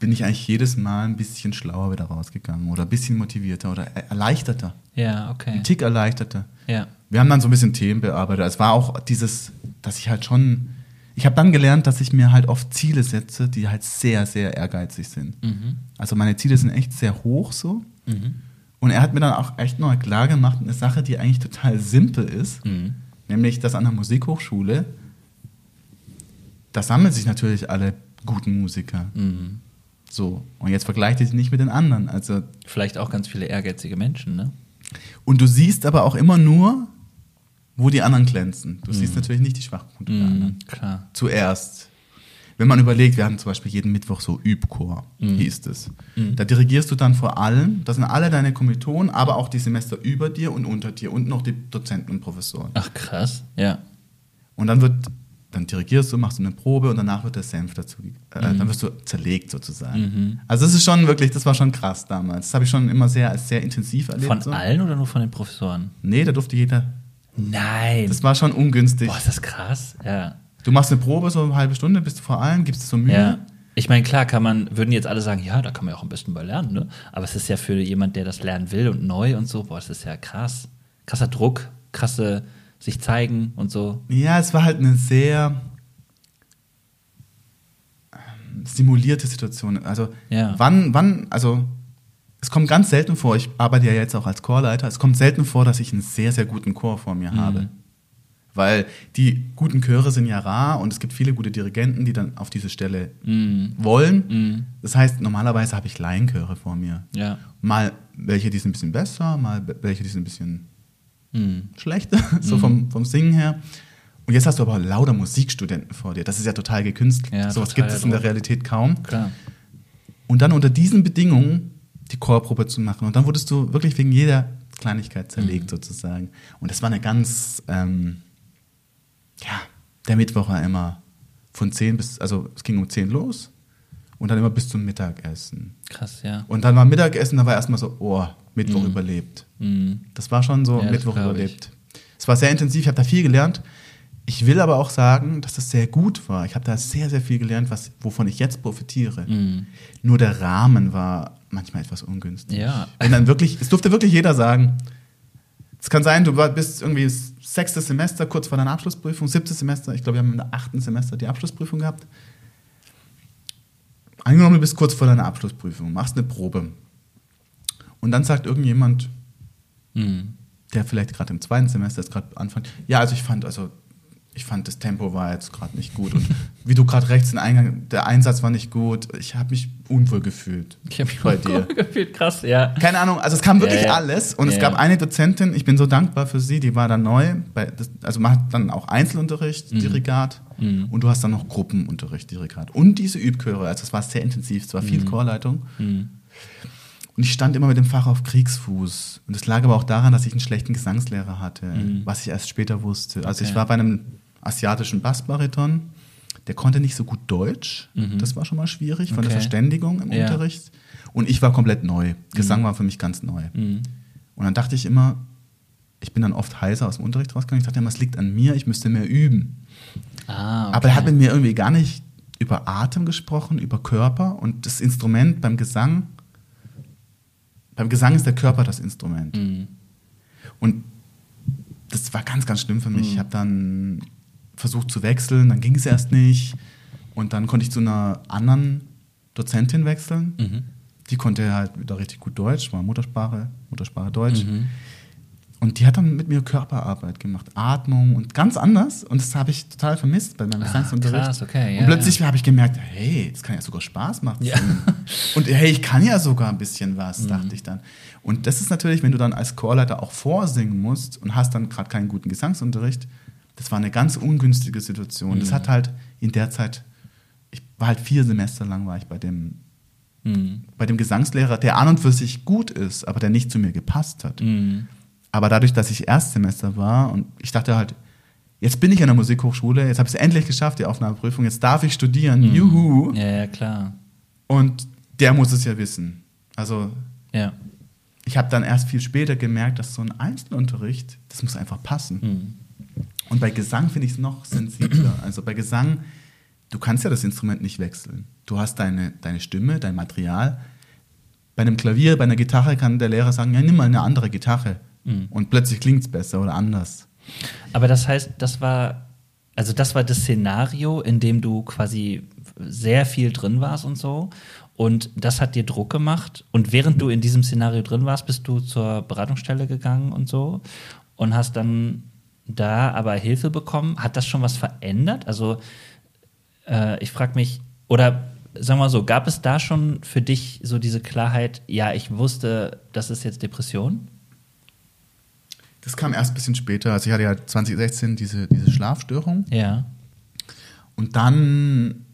B: bin ich eigentlich jedes Mal ein bisschen schlauer wieder rausgegangen oder ein bisschen motivierter oder erleichterter.
A: Ja, okay.
B: Ein Tick erleichterter. Ja. Wir haben dann so ein bisschen Themen bearbeitet. Es war auch dieses, dass ich halt schon, ich habe dann gelernt, dass ich mir halt oft Ziele setze, die halt sehr, sehr ehrgeizig sind. Mhm. Also meine Ziele sind echt sehr hoch so. Mhm. Und er hat mir dann auch echt noch klar gemacht, eine Sache, die eigentlich total simpel ist, mhm. Nämlich, dass an der Musikhochschule, da sammeln sich natürlich alle guten Musiker. Mhm. So, und jetzt vergleicht dich nicht mit den anderen. Also,
A: Vielleicht auch ganz viele ehrgeizige Menschen, ne?
B: Und du siehst aber auch immer nur, wo die anderen glänzen. Du mhm. siehst natürlich nicht die Schwachpunkte mhm, der anderen. Klar. Zuerst. Wenn man überlegt, wir haben zum Beispiel jeden Mittwoch so Übchor, mhm. hieß es. Mhm. Da dirigierst du dann vor allem, das sind alle deine Kommilitonen, aber auch die Semester über dir und unter dir und noch die Dozenten und Professoren.
A: Ach krass, ja.
B: Und dann wird dann dirigierst du, machst du eine Probe und danach wird der Senf dazu, äh, mhm. dann wirst du zerlegt sozusagen. Mhm. Also das ist schon wirklich, das war schon krass damals. Das habe ich schon immer sehr als sehr intensiv erlebt.
A: Von
B: so.
A: allen oder nur von den Professoren?
B: Nee, da durfte jeder.
A: Nein.
B: Das war schon ungünstig.
A: Boah, ist das krass, ja.
B: Du machst eine Probe so eine halbe Stunde, bist du vor allen, gibst es so Mühe. Ja.
A: Ich meine, klar kann man, würden jetzt alle sagen, ja, da kann man ja auch am besten bei lernen, ne? Aber es ist ja für jemand, der das lernen will und neu und so, boah, das ist ja krass. Krasser Druck, krasse sich zeigen und so.
B: Ja, es war halt eine sehr ähm, simulierte Situation. Also ja. wann, wann, also es kommt ganz selten vor, ich arbeite ja jetzt auch als Chorleiter, es kommt selten vor, dass ich einen sehr, sehr guten Chor vor mir mhm. habe. Weil die guten Chöre sind ja rar und es gibt viele gute Dirigenten, die dann auf diese Stelle mm. wollen. Mm. Das heißt, normalerweise habe ich Laienchöre vor mir.
A: Ja.
B: Mal welche, die sind ein bisschen besser, mal welche, die sind ein bisschen mm. schlechter, (laughs) so vom, vom Singen her. Und jetzt hast du aber lauter Musikstudenten vor dir. Das ist ja total gekünstelt. Ja, Sowas gibt es in der Realität kaum.
A: Klar.
B: Und dann unter diesen Bedingungen die Chorprobe zu machen. Und dann wurdest du wirklich wegen jeder Kleinigkeit zerlegt, sozusagen. Und das war eine ganz ähm, ja, der Mittwoch war immer von 10 bis, also es ging um 10 los und dann immer bis zum Mittagessen.
A: Krass, ja.
B: Und dann war Mittagessen, da war erstmal so, oh, Mittwoch mm. überlebt. Mm. Das war schon so, ja, Mittwoch überlebt. Es war sehr intensiv, ich habe da viel gelernt. Ich will aber auch sagen, dass das sehr gut war. Ich habe da sehr, sehr viel gelernt, was, wovon ich jetzt profitiere. Mm. Nur der Rahmen war manchmal etwas ungünstig.
A: Ja.
B: Wenn dann wirklich, es durfte wirklich jeder sagen, es kann sein, du bist irgendwie sechstes Semester, kurz vor deiner Abschlussprüfung, siebtes Semester, ich glaube, wir haben im achten Semester die Abschlussprüfung gehabt. Angenommen, du bist kurz vor deiner Abschlussprüfung, machst eine Probe. Und dann sagt irgendjemand, mhm. der vielleicht gerade im zweiten Semester jetzt gerade anfängt, ja, also ich fand, also ich fand, das Tempo war jetzt gerade nicht gut. Und (laughs) wie du gerade rechts den Eingang, der Einsatz war nicht gut. Ich habe mich unwohl gefühlt.
A: Ich habe mich bei unwohl dir. gefühlt, krass, ja.
B: Keine Ahnung, also es kam wirklich ja, ja. alles. Und ja, es gab eine Dozentin, ich bin so dankbar für sie, die war dann neu. Bei, das, also man hat dann auch Einzelunterricht, mhm. Dirigat. Mhm. Und du hast dann noch Gruppenunterricht, Dirigat. Und diese Übchöre. Also es war sehr intensiv, es war viel mhm. Chorleitung. Mhm. Und ich stand immer mit dem Fach auf Kriegsfuß. Und es lag aber auch daran, dass ich einen schlechten Gesangslehrer hatte, mhm. was ich erst später wusste. Also okay. ich war bei einem asiatischen Bassbariton. Der konnte nicht so gut Deutsch. Mhm. Das war schon mal schwierig von okay. der Verständigung im ja. Unterricht. Und ich war komplett neu. Gesang mhm. war für mich ganz neu. Mhm. Und dann dachte ich immer, ich bin dann oft heiser aus dem Unterricht rausgegangen. Ich dachte immer, es liegt an mir, ich müsste mehr üben.
A: Ah, okay.
B: Aber er hat mit mir irgendwie gar nicht über Atem gesprochen, über Körper und das Instrument beim Gesang. Beim Gesang ist der Körper das Instrument. Mhm. Und das war ganz, ganz schlimm für mich. Mhm. Ich habe dann versucht zu wechseln, dann ging es erst nicht. Und dann konnte ich zu einer anderen Dozentin wechseln. Mhm. Die konnte halt wieder richtig gut Deutsch, war Muttersprache, Muttersprache Deutsch. Mhm. Und die hat dann mit mir Körperarbeit gemacht, Atmung und ganz anders. Und das habe ich total vermisst bei meinem ah, Gesangsunterricht.
A: Krass, okay,
B: ja, und plötzlich ja. habe ich gemerkt, hey, das kann ja sogar Spaß machen. Ja. (laughs) Und hey, ich kann ja sogar ein bisschen was, mhm. dachte ich dann. Und das ist natürlich, wenn du dann als Chorleiter auch vorsingen musst und hast dann gerade keinen guten Gesangsunterricht, das war eine ganz ungünstige Situation. Mhm. Das hat halt in der Zeit, ich war halt vier Semester lang war ich bei dem, mhm. bei dem Gesangslehrer, der an und für sich gut ist, aber der nicht zu mir gepasst hat. Mhm. Aber dadurch, dass ich Erstsemester war und ich dachte halt, jetzt bin ich in der Musikhochschule, jetzt habe ich es endlich geschafft, die Aufnahmeprüfung, jetzt darf ich studieren, mhm. juhu.
A: Ja, ja, klar.
B: Und der muss es ja wissen. Also,
A: ja.
B: ich habe dann erst viel später gemerkt, dass so ein Einzelunterricht, das muss einfach passen. Mhm. Und bei Gesang finde ich es noch sensibler. Also bei Gesang, du kannst ja das Instrument nicht wechseln. Du hast deine, deine Stimme, dein Material. Bei einem Klavier, bei einer Gitarre kann der Lehrer sagen, ja, nimm mal eine andere Gitarre. Mhm. Und plötzlich klingt es besser oder anders.
A: Aber das heißt, das war, also das war das Szenario, in dem du quasi sehr viel drin warst und so. Und das hat dir Druck gemacht. Und während du in diesem Szenario drin warst, bist du zur Beratungsstelle gegangen und so und hast dann da aber Hilfe bekommen. Hat das schon was verändert? Also äh, ich frage mich, oder sagen wir mal so, gab es da schon für dich so diese Klarheit, ja, ich wusste, das ist jetzt Depression?
B: Das kam erst ein bisschen später. Also ich hatte ja 2016 diese, diese Schlafstörung.
A: Ja.
B: Und dann,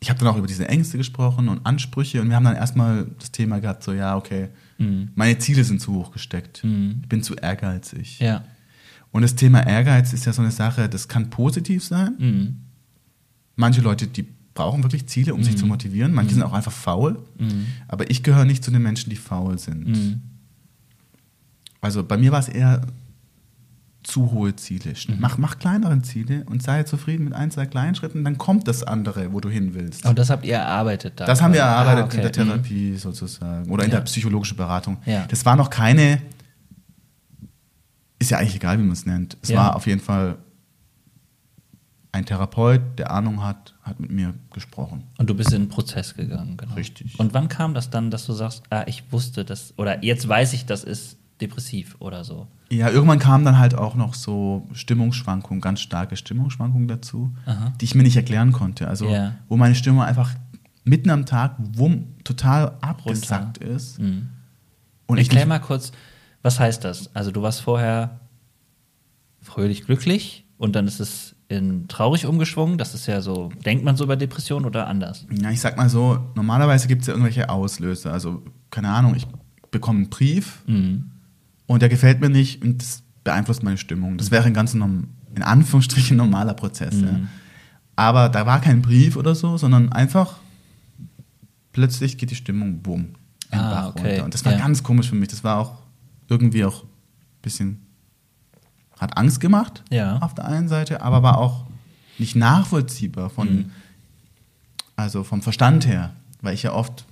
B: ich habe dann auch über diese Ängste gesprochen und Ansprüche und wir haben dann erstmal das Thema gehabt, so ja, okay, mhm. meine Ziele sind zu hoch gesteckt. Mhm. Ich bin zu ehrgeizig.
A: Ja.
B: Und das Thema Ehrgeiz ist ja so eine Sache, das kann positiv sein. Mhm. Manche Leute, die brauchen wirklich Ziele, um mhm. sich zu motivieren. Manche mhm. sind auch einfach faul. Mhm. Aber ich gehöre nicht zu den Menschen, die faul sind. Mhm. Also bei mir war es eher zu hohe Ziele. Mhm. Mach, mach kleinere Ziele und sei zufrieden mit ein, zwei kleinen Schritten, dann kommt das andere, wo du hin willst.
A: Und das habt ihr erarbeitet
B: da? Das haben wir erarbeitet ah, okay. in der Therapie mhm. sozusagen oder in ja. der psychologischen Beratung. Ja. Das war noch keine, ist ja eigentlich egal, wie man es nennt. Es ja. war auf jeden Fall ein Therapeut, der Ahnung hat, hat mit mir gesprochen.
A: Und du bist in den Prozess gegangen, genau.
B: Richtig.
A: Und wann kam das dann, dass du sagst, ah, ich wusste das, oder jetzt weiß ich, das ist depressiv oder so?
B: Ja, irgendwann kamen dann halt auch noch so Stimmungsschwankungen, ganz starke Stimmungsschwankungen dazu, Aha. die ich mir nicht erklären konnte. Also, yeah. wo meine Stimmung einfach mitten am Tag wumm, total abgesackt Runter. ist. Mhm.
A: Und ich Erklär mal kurz, was heißt das? Also, du warst vorher fröhlich glücklich und dann ist es in traurig umgeschwungen. Das ist ja so, denkt man so über Depressionen oder anders?
B: Ja, ich sag mal so, normalerweise gibt es ja irgendwelche Auslöser. Also, keine Ahnung, ich bekomme einen Brief. Mhm und der gefällt mir nicht und das beeinflusst meine Stimmung. Das wäre ein ganz in Anführungsstrichen normaler Prozess. Mhm. Ja. Aber da war kein Brief oder so, sondern einfach plötzlich geht die Stimmung ein ah, okay. runter. Und das war ja. ganz komisch für mich. Das war auch irgendwie auch ein bisschen, hat Angst gemacht ja. auf der einen Seite, aber war auch nicht nachvollziehbar von, mhm. also vom Verstand her, weil ich ja oft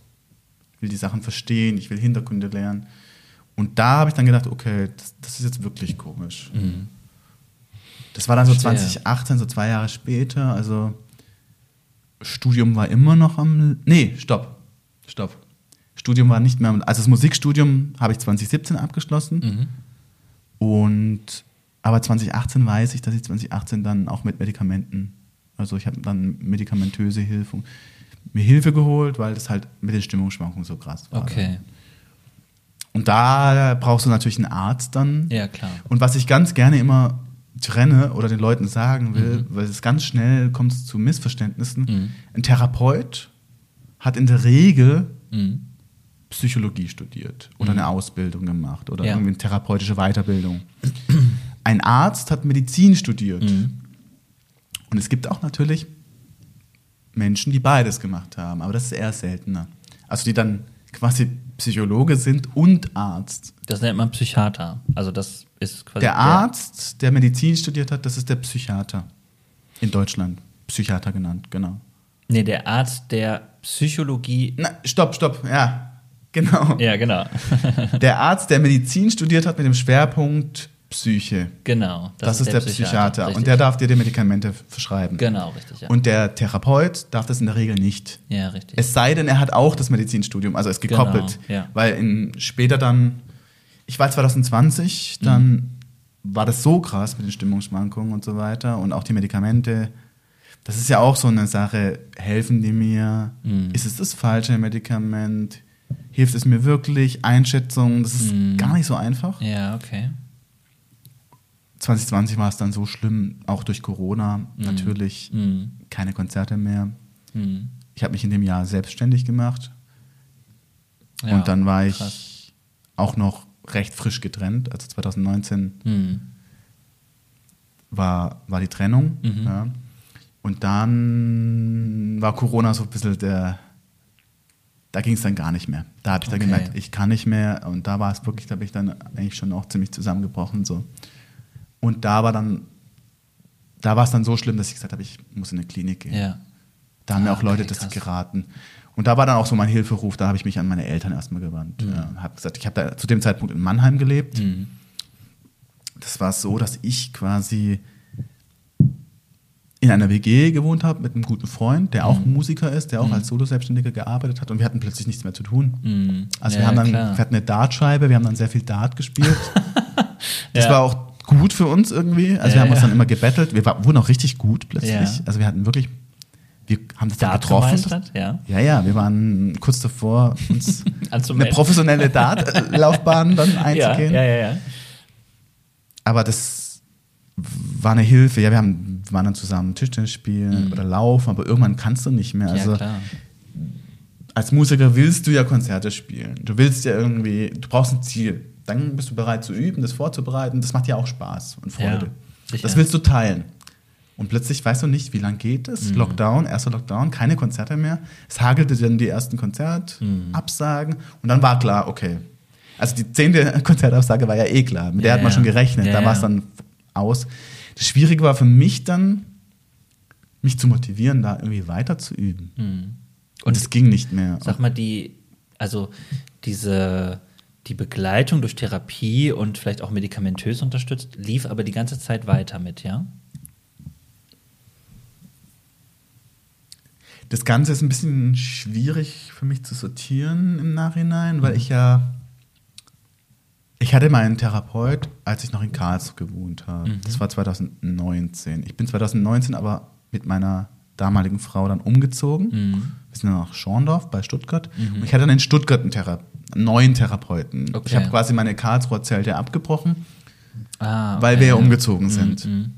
B: will die Sachen verstehen, ich will Hintergründe lernen. Und da habe ich dann gedacht, okay, das, das ist jetzt wirklich komisch. Mhm. Das war dann so Verstehe. 2018, so zwei Jahre später. Also Studium war immer noch am. Nee, stopp. Stopp. Studium war nicht mehr. Also das Musikstudium habe ich 2017 abgeschlossen. Mhm. Und aber 2018 weiß ich, dass ich 2018 dann auch mit Medikamenten, also ich habe dann medikamentöse Hilfe, mir Hilfe geholt, weil das halt mit den Stimmungsschwankungen so krass war.
A: Okay.
B: Und da brauchst du natürlich einen Arzt dann.
A: Ja, klar.
B: Und was ich ganz gerne immer trenne oder den Leuten sagen will, mhm. weil es ganz schnell kommt zu Missverständnissen. Mhm. Ein Therapeut hat in der Regel mhm. Psychologie studiert oder eine mhm. Ausbildung gemacht oder ja. irgendwie eine therapeutische Weiterbildung. Ein Arzt hat Medizin studiert. Mhm. Und es gibt auch natürlich Menschen, die beides gemacht haben, aber das ist eher seltener. Also die dann quasi Psychologe sind und Arzt.
A: Das nennt man Psychiater. Also das ist quasi.
B: Der Arzt, der Medizin studiert hat, das ist der Psychiater. In Deutschland. Psychiater genannt, genau.
A: Nee, der Arzt, der Psychologie.
B: Na, stopp, stopp, ja. Genau.
A: Ja, genau.
B: der Arzt, der Medizin studiert hat mit dem Schwerpunkt Psyche.
A: Genau.
B: Das, das ist, der, der Psychiater. Richtig. Und der darf dir die Medikamente verschreiben.
A: Genau, richtig.
B: Ja. Und der Therapeut darf das in der Regel nicht.
A: Ja, richtig.
B: Es sei denn, er hat auch das Medizinstudium, also ist gekoppelt. Genau, ja. Weil in, später dann, ich war 2020, dann mhm. war das so krass mit den Stimmungsschwankungen und so weiter und auch die Medikamente. Das ist ja auch so eine Sache, helfen die mir? Mhm. Ist es das falsche Medikament? Hilft es mir wirklich? Einschätzung, das ist mhm. gar nicht so einfach.
A: Ja, okay.
B: 2020 war es dann so schlimm, auch durch Corona, mhm. natürlich mhm. keine Konzerte mehr. Mhm. Ich habe mich in dem Jahr selbstständig gemacht. Ja, und dann war ich krass. auch noch recht frisch getrennt. Also 2019 mhm. war, war die Trennung. Mhm. Ja. Und dann war Corona so ein bisschen der, da ging es dann gar nicht mehr. Da habe ich okay. dann gemerkt, ich kann nicht mehr. Und da war es wirklich, da bin ich dann eigentlich schon auch ziemlich zusammengebrochen. So. Und da war dann, da war es dann so schlimm, dass ich gesagt habe, ich muss in eine Klinik gehen. Ja. Da haben ah, mir auch Leute okay, das geraten. Und da war dann auch so mein Hilferuf, da habe ich mich an meine Eltern erstmal gewandt. Mhm. Ja, habe gesagt, ich habe da zu dem Zeitpunkt in Mannheim gelebt. Mhm. Das war so, dass ich quasi in einer WG gewohnt habe mit einem guten Freund, der auch mhm. Musiker ist, der auch mhm. als Solo-Selbstständiger gearbeitet hat und wir hatten plötzlich nichts mehr zu tun. Mhm. Also ja, wir haben dann, klar. wir hatten eine Dartscheibe, wir haben dann sehr viel Dart gespielt. (laughs) das ja. war auch gut für uns irgendwie. Also ja, wir haben uns dann immer gebettelt. Wir war, wurden auch richtig gut plötzlich. Also wir hatten wirklich, wir haben das dann getroffen.
A: Ja.
B: ja, ja, wir waren kurz davor, uns (laughs) eine professionelle Dart-Laufbahn dann (laughs) einzugehen.
A: Ja, ja, ja,
B: Aber das war eine Hilfe. Ja, wir haben, waren dann zusammen Tischtennis spielen mhm. oder laufen, aber irgendwann kannst du nicht mehr. Also, klar. als Musiker willst du ja Konzerte spielen. Du willst ja irgendwie, du brauchst ein Ziel. Dann bist du bereit zu üben, das vorzubereiten. Das macht dir auch Spaß und Freude. Ja, das willst du teilen. Und plötzlich weißt du nicht, wie lange geht es? Mhm. Lockdown, erster Lockdown, keine Konzerte mehr. Es hagelte dann die ersten Konzertabsagen mhm. und dann war klar, okay. Also die zehnte (laughs) Konzertabsage war ja eh klar. Mit ja, der hat man ja. schon gerechnet. Ja, da war es dann aus. Das Schwierige war für mich dann, mich zu motivieren, da irgendwie weiter zu üben. Mhm. Und es ging nicht mehr.
A: Sag mal, die, also diese die Begleitung durch Therapie und vielleicht auch medikamentös unterstützt, lief aber die ganze Zeit weiter mit, ja?
B: Das Ganze ist ein bisschen schwierig für mich zu sortieren im Nachhinein, weil mhm. ich ja. Ich hatte meinen Therapeut, als ich noch in Karlsruhe gewohnt habe. Mhm. Das war 2019. Ich bin 2019 aber mit meiner damaligen Frau dann umgezogen. Mhm. Wir sind dann nach Schorndorf bei Stuttgart. Mhm. Und ich hatte dann in Stuttgart einen Therapeut neuen Therapeuten. Okay. Ich habe quasi meine Karlsruher Zelte abgebrochen, ah, okay. weil wir ja umgezogen mhm, sind. Mhm.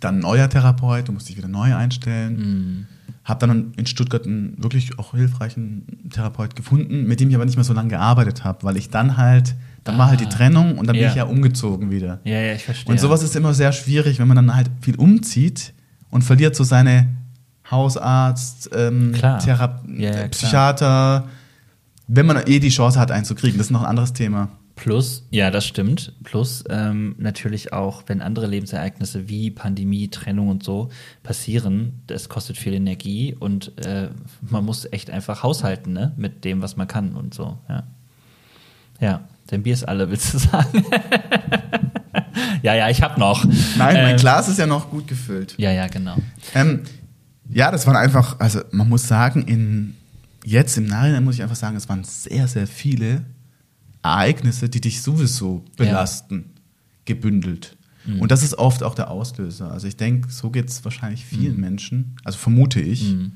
B: Dann ein neuer Therapeut, du musst dich wieder neu einstellen. Mhm. Habe dann in Stuttgart einen wirklich auch hilfreichen Therapeut gefunden, mit dem ich aber nicht mehr so lange gearbeitet habe, weil ich dann halt, dann ah, war halt die ah. Trennung und dann ja. bin ich ja umgezogen wieder.
A: Ja, ja, ich verstehe.
B: Und sowas ist immer sehr schwierig, wenn man dann halt viel umzieht und verliert so seine Hausarzt, ähm, Thera ja, Psychiater, wenn man eh die Chance hat, einen zu kriegen. Das ist noch ein anderes Thema.
A: Plus, ja, das stimmt. Plus ähm, natürlich auch, wenn andere Lebensereignisse wie Pandemie, Trennung und so passieren, das kostet viel Energie und äh, man muss echt einfach haushalten ne? mit dem, was man kann und so. Ja, ja dein Bier ist alle, (laughs) willst du sagen? ja, ja, ich hab noch.
B: Nein, mein ähm, Glas ist ja noch gut gefüllt.
A: Ja, ja, genau.
B: Ähm, ja, das waren einfach, also man muss sagen, in jetzt im Nachhinein muss ich einfach sagen, es waren sehr, sehr viele Ereignisse, die dich sowieso belasten, ja. gebündelt. Mhm. Und das ist oft auch der Auslöser. Also ich denke, so geht es wahrscheinlich vielen mhm. Menschen, also vermute ich, mhm.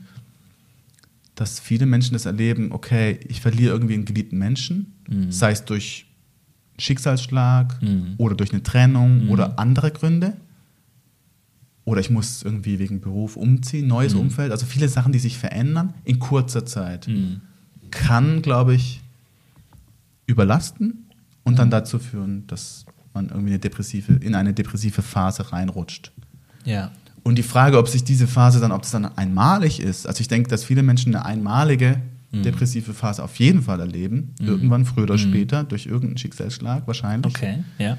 B: dass viele Menschen das erleben, okay, ich verliere irgendwie einen geliebten Menschen, mhm. sei es durch Schicksalsschlag mhm. oder durch eine Trennung mhm. oder andere Gründe oder ich muss irgendwie wegen Beruf umziehen, neues mhm. Umfeld, also viele Sachen, die sich verändern in kurzer Zeit, mhm. kann, glaube ich, überlasten und dann dazu führen, dass man irgendwie eine depressive, in eine depressive Phase reinrutscht.
A: Ja.
B: Und die Frage, ob sich diese Phase dann, ob das dann einmalig ist, also ich denke, dass viele Menschen eine einmalige mhm. depressive Phase auf jeden Fall erleben, mhm. irgendwann früher oder mhm. später, durch irgendeinen Schicksalsschlag wahrscheinlich.
A: Okay, ja.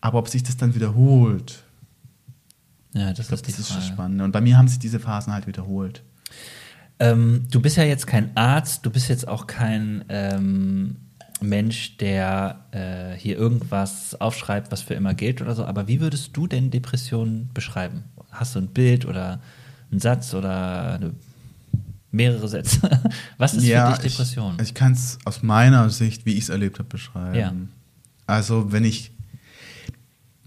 B: Aber ob sich das dann wiederholt,
A: ja, das, glaub, ist,
B: das ist das Spannende. Und bei mir haben sich diese Phasen halt wiederholt.
A: Ähm, du bist ja jetzt kein Arzt, du bist jetzt auch kein ähm, Mensch, der äh, hier irgendwas aufschreibt, was für immer gilt oder so. Aber wie würdest du denn Depressionen beschreiben? Hast du ein Bild oder einen Satz oder eine, mehrere Sätze? (laughs) was ist ja, für dich Depression?
B: Ich, ich kann es aus meiner Sicht, wie ich es erlebt habe, beschreiben. Ja. Also wenn ich,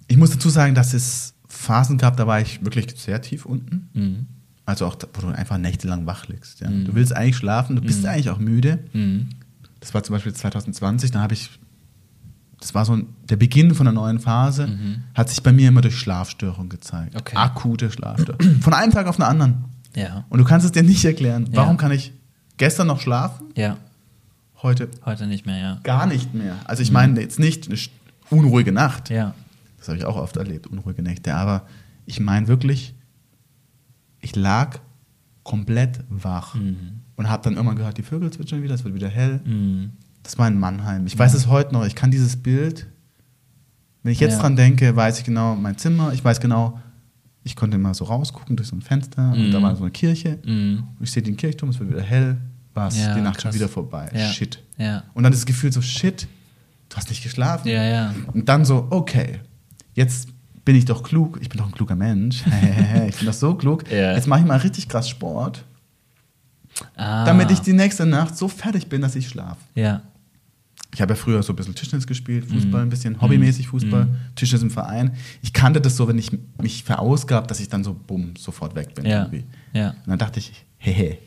B: ich muss dazu sagen, dass es Phasen gehabt, da war ich wirklich sehr tief unten. Mhm. Also auch, wo du einfach nächtelang wach liegst. Ja. Mhm. Du willst eigentlich schlafen, du bist mhm. eigentlich auch müde. Mhm. Das war zum Beispiel 2020, da habe ich, das war so der Beginn von einer neuen Phase, mhm. hat sich bei mir immer durch Schlafstörungen gezeigt. Okay. Akute Schlafstörungen. Von einem Tag auf den anderen.
A: Ja.
B: Und du kannst es dir nicht erklären. Warum ja. kann ich gestern noch schlafen?
A: Ja.
B: Heute.
A: Heute nicht mehr, ja.
B: Gar nicht mehr. Also ich meine jetzt nicht eine unruhige Nacht.
A: Ja.
B: Das habe ich auch oft erlebt, unruhige Nächte. Aber ich meine wirklich, ich lag komplett wach mhm. und habe dann irgendwann gehört, die Vögel zwitschern wieder, es wird wieder hell. Mhm. Das war in Mannheim. Ich ja. weiß es heute noch. Ich kann dieses Bild, wenn ich jetzt ja. dran denke, weiß ich genau mein Zimmer. Ich weiß genau, ich konnte immer so rausgucken durch so ein Fenster mhm. und da war so eine Kirche. Mhm. Ich sehe den Kirchturm, es wird wieder hell. War es ja, die Nacht krass. schon wieder vorbei. Shit. Und dann das Gefühl so, shit, du hast nicht geschlafen.
A: Ja, ja.
B: Und dann so, okay, jetzt bin ich doch klug, ich bin doch ein kluger Mensch, (laughs) ich bin doch so klug, ja. jetzt mache ich mal richtig krass Sport, ah. damit ich die nächste Nacht so fertig bin, dass ich schlafe.
A: Ja.
B: Ich habe ja früher so ein bisschen Tischtennis gespielt, Fußball mm. ein bisschen, hobbymäßig Fußball, mm. Tischtennis im Verein. Ich kannte das so, wenn ich mich verausgab, dass ich dann so bumm, sofort weg bin.
A: Ja.
B: Irgendwie.
A: Ja.
B: Und dann dachte ich, hehe,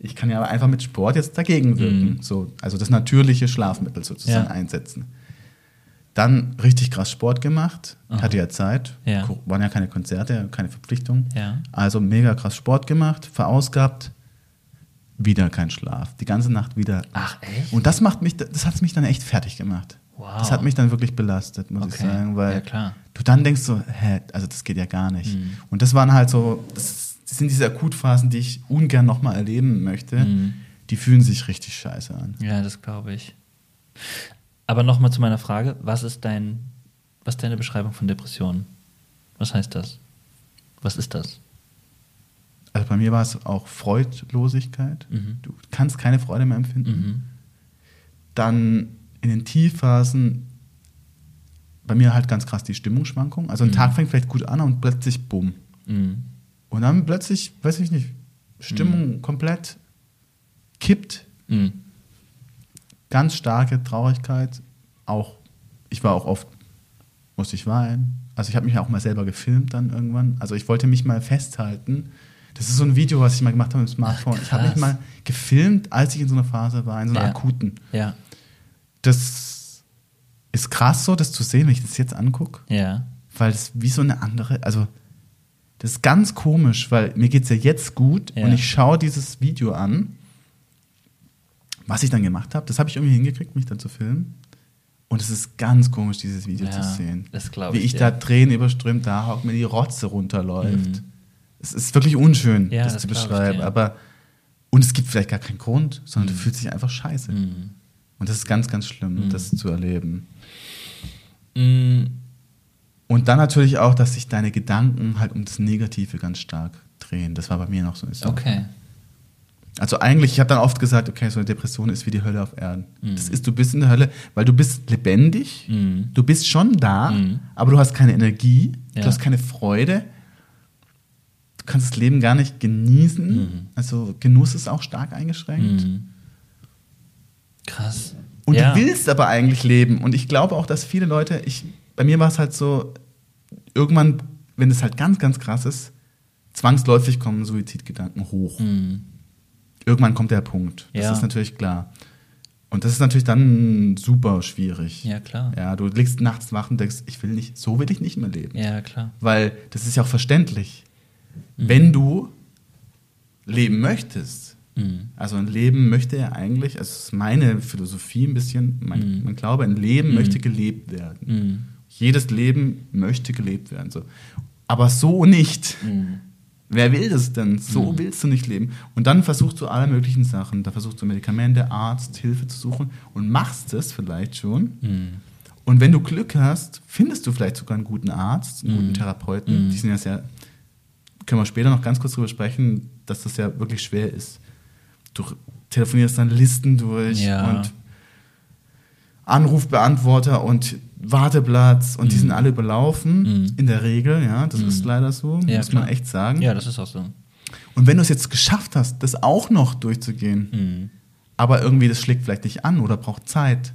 B: ich kann ja aber einfach mit Sport jetzt dagegen wirken. Mm. So, also das natürliche Schlafmittel sozusagen ja. einsetzen. Dann richtig krass Sport gemacht. Ich hatte ja Zeit. Ja. Waren ja keine Konzerte, keine Verpflichtungen.
A: Ja.
B: Also mega krass Sport gemacht, verausgabt. Wieder kein Schlaf. Die ganze Nacht wieder.
A: Ach, echt?
B: Und das macht mich, das hat mich dann echt fertig gemacht. Wow. Das hat mich dann wirklich belastet, muss okay. ich sagen, weil ja, du dann denkst so, hä, also das geht ja gar nicht. Mhm. Und das waren halt so, das, das sind diese Akutphasen, die ich ungern nochmal erleben möchte. Mhm. Die fühlen sich richtig scheiße an.
A: Ja, das glaube ich. Aber nochmal zu meiner Frage, was ist dein, was ist deine Beschreibung von Depressionen? Was heißt das? Was ist das?
B: Also bei mir war es auch Freudlosigkeit. Mhm. Du kannst keine Freude mehr empfinden. Mhm. Dann in den Tiefphasen bei mir halt ganz krass die Stimmungsschwankung. Also ein mhm. Tag fängt vielleicht gut an und plötzlich bumm. Mhm. Und dann plötzlich, weiß ich nicht, Stimmung mhm. komplett kippt. Mhm. Ganz starke Traurigkeit. Auch, ich war auch oft, musste ich weinen. Also ich habe mich auch mal selber gefilmt dann irgendwann. Also ich wollte mich mal festhalten. Das ist so ein Video, was ich mal gemacht habe mit dem Smartphone. Ach, ich habe mich mal gefilmt, als ich in so einer Phase war, in so einer
A: ja.
B: akuten.
A: Ja
B: das ist krass so, das zu sehen, wenn ich das jetzt angucke.
A: Ja.
B: Weil es wie so eine andere, also das ist ganz komisch, weil mir geht es ja jetzt gut ja. und ich schaue dieses Video an, was ich dann gemacht habe. Das habe ich irgendwie hingekriegt, mich dann zu filmen. Und es ist ganz komisch, dieses Video ja, zu sehen.
A: Das
B: Wie ich, ich da Tränen überströmt da hocke, mir die Rotze runterläuft. Mhm. Es ist wirklich unschön, ja, das, das, zu beschreiben. Aber, und es gibt vielleicht gar keinen Grund, sondern mhm. du fühlst dich einfach scheiße. Mhm. Und das ist ganz, ganz schlimm, mhm. das zu erleben. Mhm. Und dann natürlich auch, dass sich deine Gedanken halt um das Negative ganz stark drehen. Das war bei mir noch so.
A: Okay.
B: Also eigentlich, ich habe dann oft gesagt, okay, so eine Depression ist wie die Hölle auf Erden. Mhm. Das ist, du bist in der Hölle, weil du bist lebendig, mhm. du bist schon da, mhm. aber du hast keine Energie, ja. du hast keine Freude, du kannst das Leben gar nicht genießen. Mhm. Also Genuss ist auch stark eingeschränkt. Mhm.
A: Krass.
B: Und ja. du willst aber eigentlich leben. Und ich glaube auch, dass viele Leute, ich, bei mir war es halt so, irgendwann, wenn es halt ganz, ganz krass ist, zwangsläufig kommen Suizidgedanken hoch. Mhm. Irgendwann kommt der Punkt. Das ja. ist natürlich klar. Und das ist natürlich dann super schwierig.
A: Ja, klar.
B: Ja, du liegst nachts wach und denkst, ich will nicht, so will ich nicht mehr leben.
A: Ja, klar.
B: Weil das ist ja auch verständlich. Mhm. Wenn du leben möchtest, Mhm. Also ein Leben möchte er eigentlich, also das ist meine Philosophie ein bisschen, mein, mhm. mein Glaube, ein Leben mhm. möchte gelebt werden. Mhm. Jedes Leben möchte gelebt werden. So. Aber so nicht. Mhm. Wer will das denn? So mhm. willst du nicht leben. Und dann versuchst du alle möglichen Sachen. Da versuchst du Medikamente, Arzt, Hilfe zu suchen und machst es vielleicht schon. Und wenn du Glück hast, findest du vielleicht sogar einen guten Arzt, einen guten Therapeuten. Die sind ja sehr, können wir später noch ganz kurz darüber sprechen, dass das ja wirklich schwer ist du telefonierst dann Listen durch
A: ja.
B: und Anrufbeantworter und Warteplatz und mhm. die sind alle überlaufen, mhm. in der Regel, ja, das mhm. ist leider so, ja, muss klar. man echt sagen.
A: Ja, das ist auch so.
B: Und wenn du es jetzt geschafft hast, das auch noch durchzugehen, mhm. aber irgendwie das schlägt vielleicht nicht an oder braucht Zeit,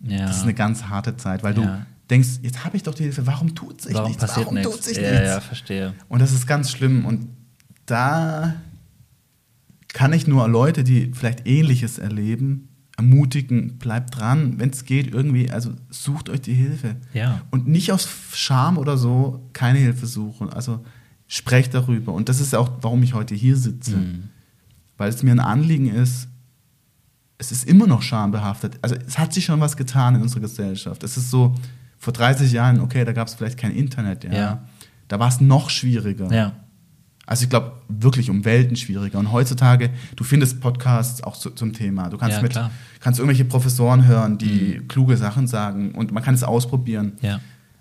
B: ja. das ist eine ganz harte Zeit, weil ja. du denkst, jetzt habe ich doch die Hilfe, warum tut sich
A: warum
B: nichts?
A: Passiert warum nichts? tut
B: sich
A: ja,
B: nichts?
A: Ja, verstehe.
B: Und das ist ganz schlimm und da kann ich nur Leute, die vielleicht Ähnliches erleben, ermutigen, bleibt dran, wenn es geht, irgendwie, also sucht euch die Hilfe.
A: Ja.
B: Und nicht aus Scham oder so keine Hilfe suchen. Also sprecht darüber. Und das ist auch, warum ich heute hier sitze. Mhm. Weil es mir ein Anliegen ist, es ist immer noch schambehaftet. Also es hat sich schon was getan in unserer Gesellschaft. Es ist so, vor 30 Jahren, okay, da gab es vielleicht kein Internet, ja. ja. Da war es noch schwieriger.
A: Ja.
B: Also ich glaube, wirklich um Welten schwieriger. Und heutzutage, du findest Podcasts auch zu, zum Thema. Du kannst
A: ja,
B: mit,
A: klar.
B: kannst irgendwelche Professoren hören, die mhm. kluge Sachen sagen und man kann es ausprobieren.
A: Ja.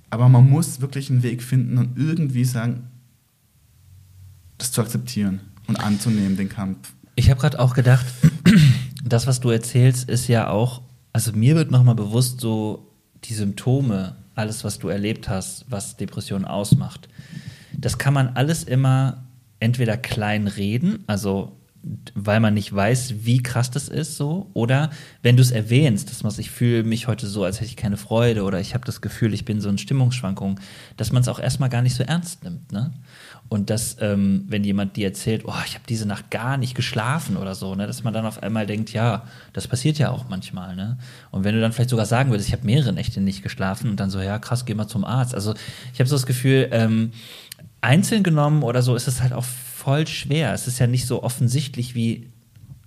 B: Aber man muss wirklich einen Weg finden und irgendwie sagen, das zu akzeptieren und anzunehmen, den Kampf.
A: Ich habe gerade auch gedacht, (clears throat) das, was du erzählst, ist ja auch, also mir wird nochmal bewusst, so die Symptome, alles, was du erlebt hast, was Depression ausmacht. Das kann man alles immer entweder klein reden, also weil man nicht weiß, wie krass das ist, so, oder wenn du es erwähnst, dass man ich fühle mich heute so, als hätte ich keine Freude oder ich habe das Gefühl, ich bin so in Stimmungsschwankungen, dass man es auch erstmal gar nicht so ernst nimmt, ne? Und dass, ähm, wenn jemand dir erzählt, oh, ich habe diese Nacht gar nicht geschlafen oder so, ne, dass man dann auf einmal denkt, ja, das passiert ja auch manchmal, ne? Und wenn du dann vielleicht sogar sagen würdest, ich habe mehrere Nächte nicht geschlafen und dann so, ja, krass, geh mal zum Arzt. Also ich habe so das Gefühl, ähm, einzeln genommen oder so ist es halt auch voll schwer. Es ist ja nicht so offensichtlich wie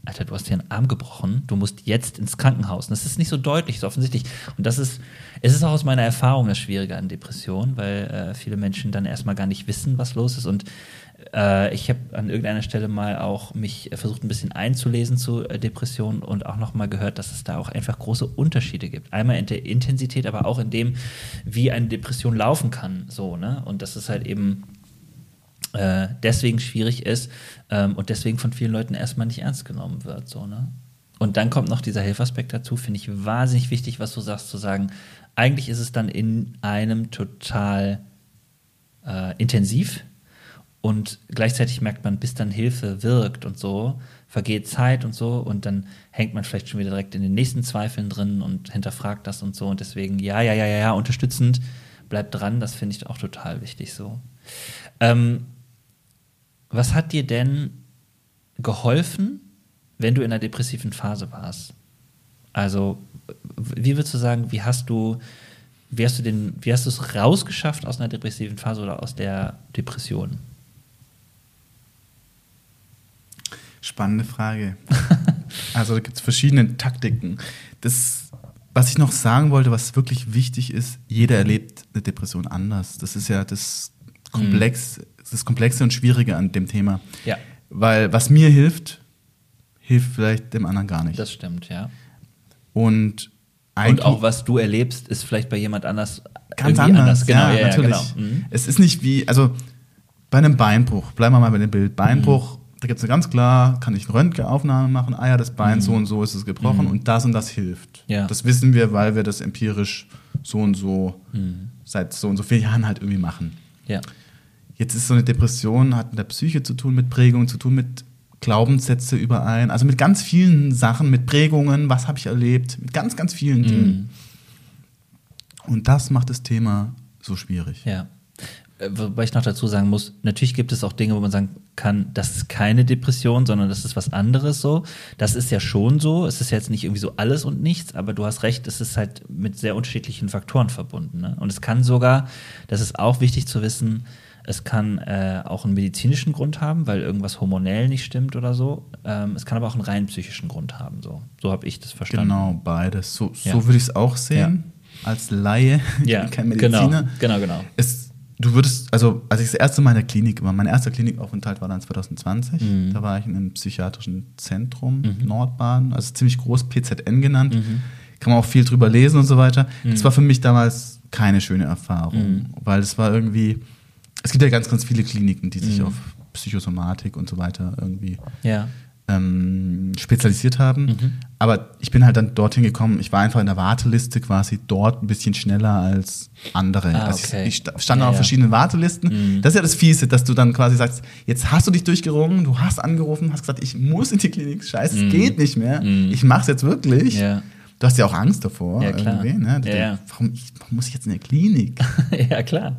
A: Alter, du hast dir einen Arm gebrochen, du musst jetzt ins Krankenhaus. Und das ist nicht so deutlich, so offensichtlich. Und das ist, es ist auch aus meiner Erfahrung das Schwierige an Depressionen, weil äh, viele Menschen dann erstmal gar nicht wissen, was los ist. Und äh, ich habe an irgendeiner Stelle mal auch mich versucht, ein bisschen einzulesen zu äh, Depressionen und auch nochmal gehört, dass es da auch einfach große Unterschiede gibt. Einmal in der Intensität, aber auch in dem, wie eine Depression laufen kann. So, ne? Und das ist halt eben äh, deswegen schwierig ist ähm, und deswegen von vielen Leuten erstmal nicht ernst genommen wird. So, ne? Und dann kommt noch dieser Hilfaspekt dazu, finde ich wahnsinnig wichtig, was du sagst, zu sagen, eigentlich ist es dann in einem total äh, intensiv und gleichzeitig merkt man, bis dann Hilfe wirkt und so, vergeht Zeit und so und dann hängt man vielleicht schon wieder direkt in den nächsten Zweifeln drin und hinterfragt das und so und deswegen, ja, ja, ja, ja, ja, unterstützend, bleibt dran, das finde ich auch total wichtig so. Ähm, was hat dir denn geholfen, wenn du in einer depressiven Phase warst? Also, wie würdest du sagen, wie hast du, wie hast du den, wie hast du es rausgeschafft aus einer depressiven Phase oder aus der Depression?
B: Spannende Frage. (laughs) also da gibt es verschiedene Taktiken. Das, was ich noch sagen wollte, was wirklich wichtig ist, jeder erlebt eine Depression anders. Das ist ja das Komplex, mhm das Komplexe und Schwierige an dem Thema.
A: Ja.
B: Weil was mir hilft, hilft vielleicht dem anderen gar nicht.
A: Das stimmt, ja.
B: Und
A: und auch was du erlebst, ist vielleicht bei jemand anders
B: ganz anders. anders. Genau, ja, ja, natürlich. Ja, genau. mhm. Es ist nicht wie, also bei einem Beinbruch, bleiben wir mal bei dem Bild, Beinbruch, mhm. da gibt es ganz klar, kann ich eine Röntgenaufnahme machen, ah ja, das Bein mhm. so und so ist es gebrochen mhm. und das und das hilft.
A: Ja.
B: Das wissen wir, weil wir das empirisch so und so mhm. seit so und so vielen Jahren halt irgendwie machen.
A: Ja.
B: Jetzt ist so eine Depression, hat mit der Psyche zu tun, mit Prägungen zu tun, mit Glaubenssätze überein, also mit ganz vielen Sachen, mit Prägungen, was habe ich erlebt, mit ganz, ganz vielen mhm. Dingen. Und das macht das Thema so schwierig.
A: Ja. Äh, wobei ich noch dazu sagen muss, natürlich gibt es auch Dinge, wo man sagen kann, das ist keine Depression, sondern das ist was anderes so. Das ist ja schon so. Es ist jetzt nicht irgendwie so alles und nichts, aber du hast recht, es ist halt mit sehr unterschiedlichen Faktoren verbunden. Ne? Und es kann sogar, das ist auch wichtig zu wissen, es kann äh, auch einen medizinischen Grund haben, weil irgendwas hormonell nicht stimmt oder so. Ähm, es kann aber auch einen rein psychischen Grund haben. So, so habe ich das verstanden.
B: Genau, beides. So, ja. so würde ich es auch sehen. Ja. Als Laie, (laughs)
A: ja, kein Mediziner. Genau, genau. genau.
B: Es, du würdest, also als ich das erste Mal in der Klinik war, mein erster Klinikaufenthalt war dann 2020. Mhm. Da war ich in einem psychiatrischen Zentrum, mhm. Nordbahn, also ziemlich groß, PZN genannt. Mhm. Kann man auch viel drüber lesen und so weiter. Das mhm. war für mich damals keine schöne Erfahrung, mhm. weil es war irgendwie es gibt ja ganz, ganz viele Kliniken, die sich mhm. auf Psychosomatik und so weiter irgendwie
A: ja.
B: Ähm, spezialisiert haben. Mhm. Aber ich bin halt dann dorthin gekommen, ich war einfach in der Warteliste quasi dort ein bisschen schneller als andere.
A: Ah, okay.
B: also ich, ich, stand ja, auf verschiedenen Wartelisten. Mhm. Das ist ja das Fiese, dass du dann quasi sagst, jetzt hast du dich durchgerungen, du hast angerufen, hast gesagt, ich muss in die Klinik, scheiße, es mhm. geht nicht mehr, mhm. ich mach's jetzt wirklich.
A: Ja.
B: Du hast ja auch Angst davor.
A: Ja, klar.
B: Ne?
A: ja.
B: warum, ich, warum muss ich jetzt in der Klinik? (laughs)
A: ja, klar.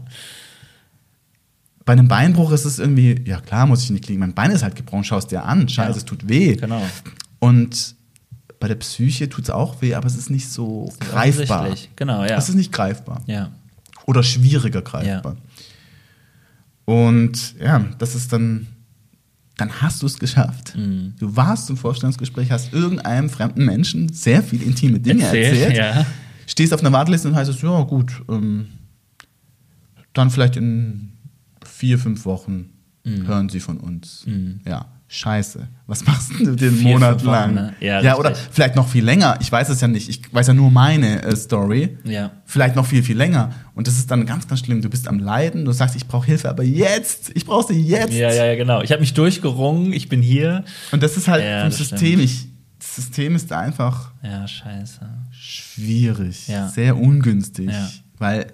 B: Bei einem Beinbruch ist es irgendwie, ja klar, muss ich in die Klinik. Mein Bein ist halt gebrochen, schau es dir an. Scheiße, ja. es tut weh.
A: Genau.
B: Und bei der Psyche tut es auch weh, aber es ist nicht so ist greifbar.
A: Genau, ja.
B: Es ist nicht greifbar.
A: Ja.
B: Oder schwieriger greifbar. Ja. Und ja, das ist dann, dann hast du es geschafft. Mhm. Du warst im Vorstellungsgespräch, hast irgendeinem fremden Menschen sehr viele intime Dinge erzählt. erzählt
A: ja.
B: Stehst auf einer Warteliste und heißt es, ja gut, ähm, dann vielleicht in vier, fünf Wochen mhm. hören sie von uns. Mhm. Ja, scheiße. Was machst du den (laughs) vier, Monat lang? Wochen, ne?
A: Ja,
B: ja oder vielleicht noch viel länger. Ich weiß es ja nicht. Ich weiß ja nur meine äh, Story.
A: Ja.
B: Vielleicht noch viel, viel länger. Und das ist dann ganz, ganz schlimm. Du bist am Leiden, du sagst, ich brauche Hilfe, aber jetzt. Ich brauche sie jetzt.
A: Ja, ja, ja, genau. Ich habe mich durchgerungen, ich bin hier.
B: Und das ist halt ja, vom System. Ich, das System ist einfach.
A: Ja, scheiße.
B: Schwierig.
A: Ja.
B: Sehr ungünstig. Weil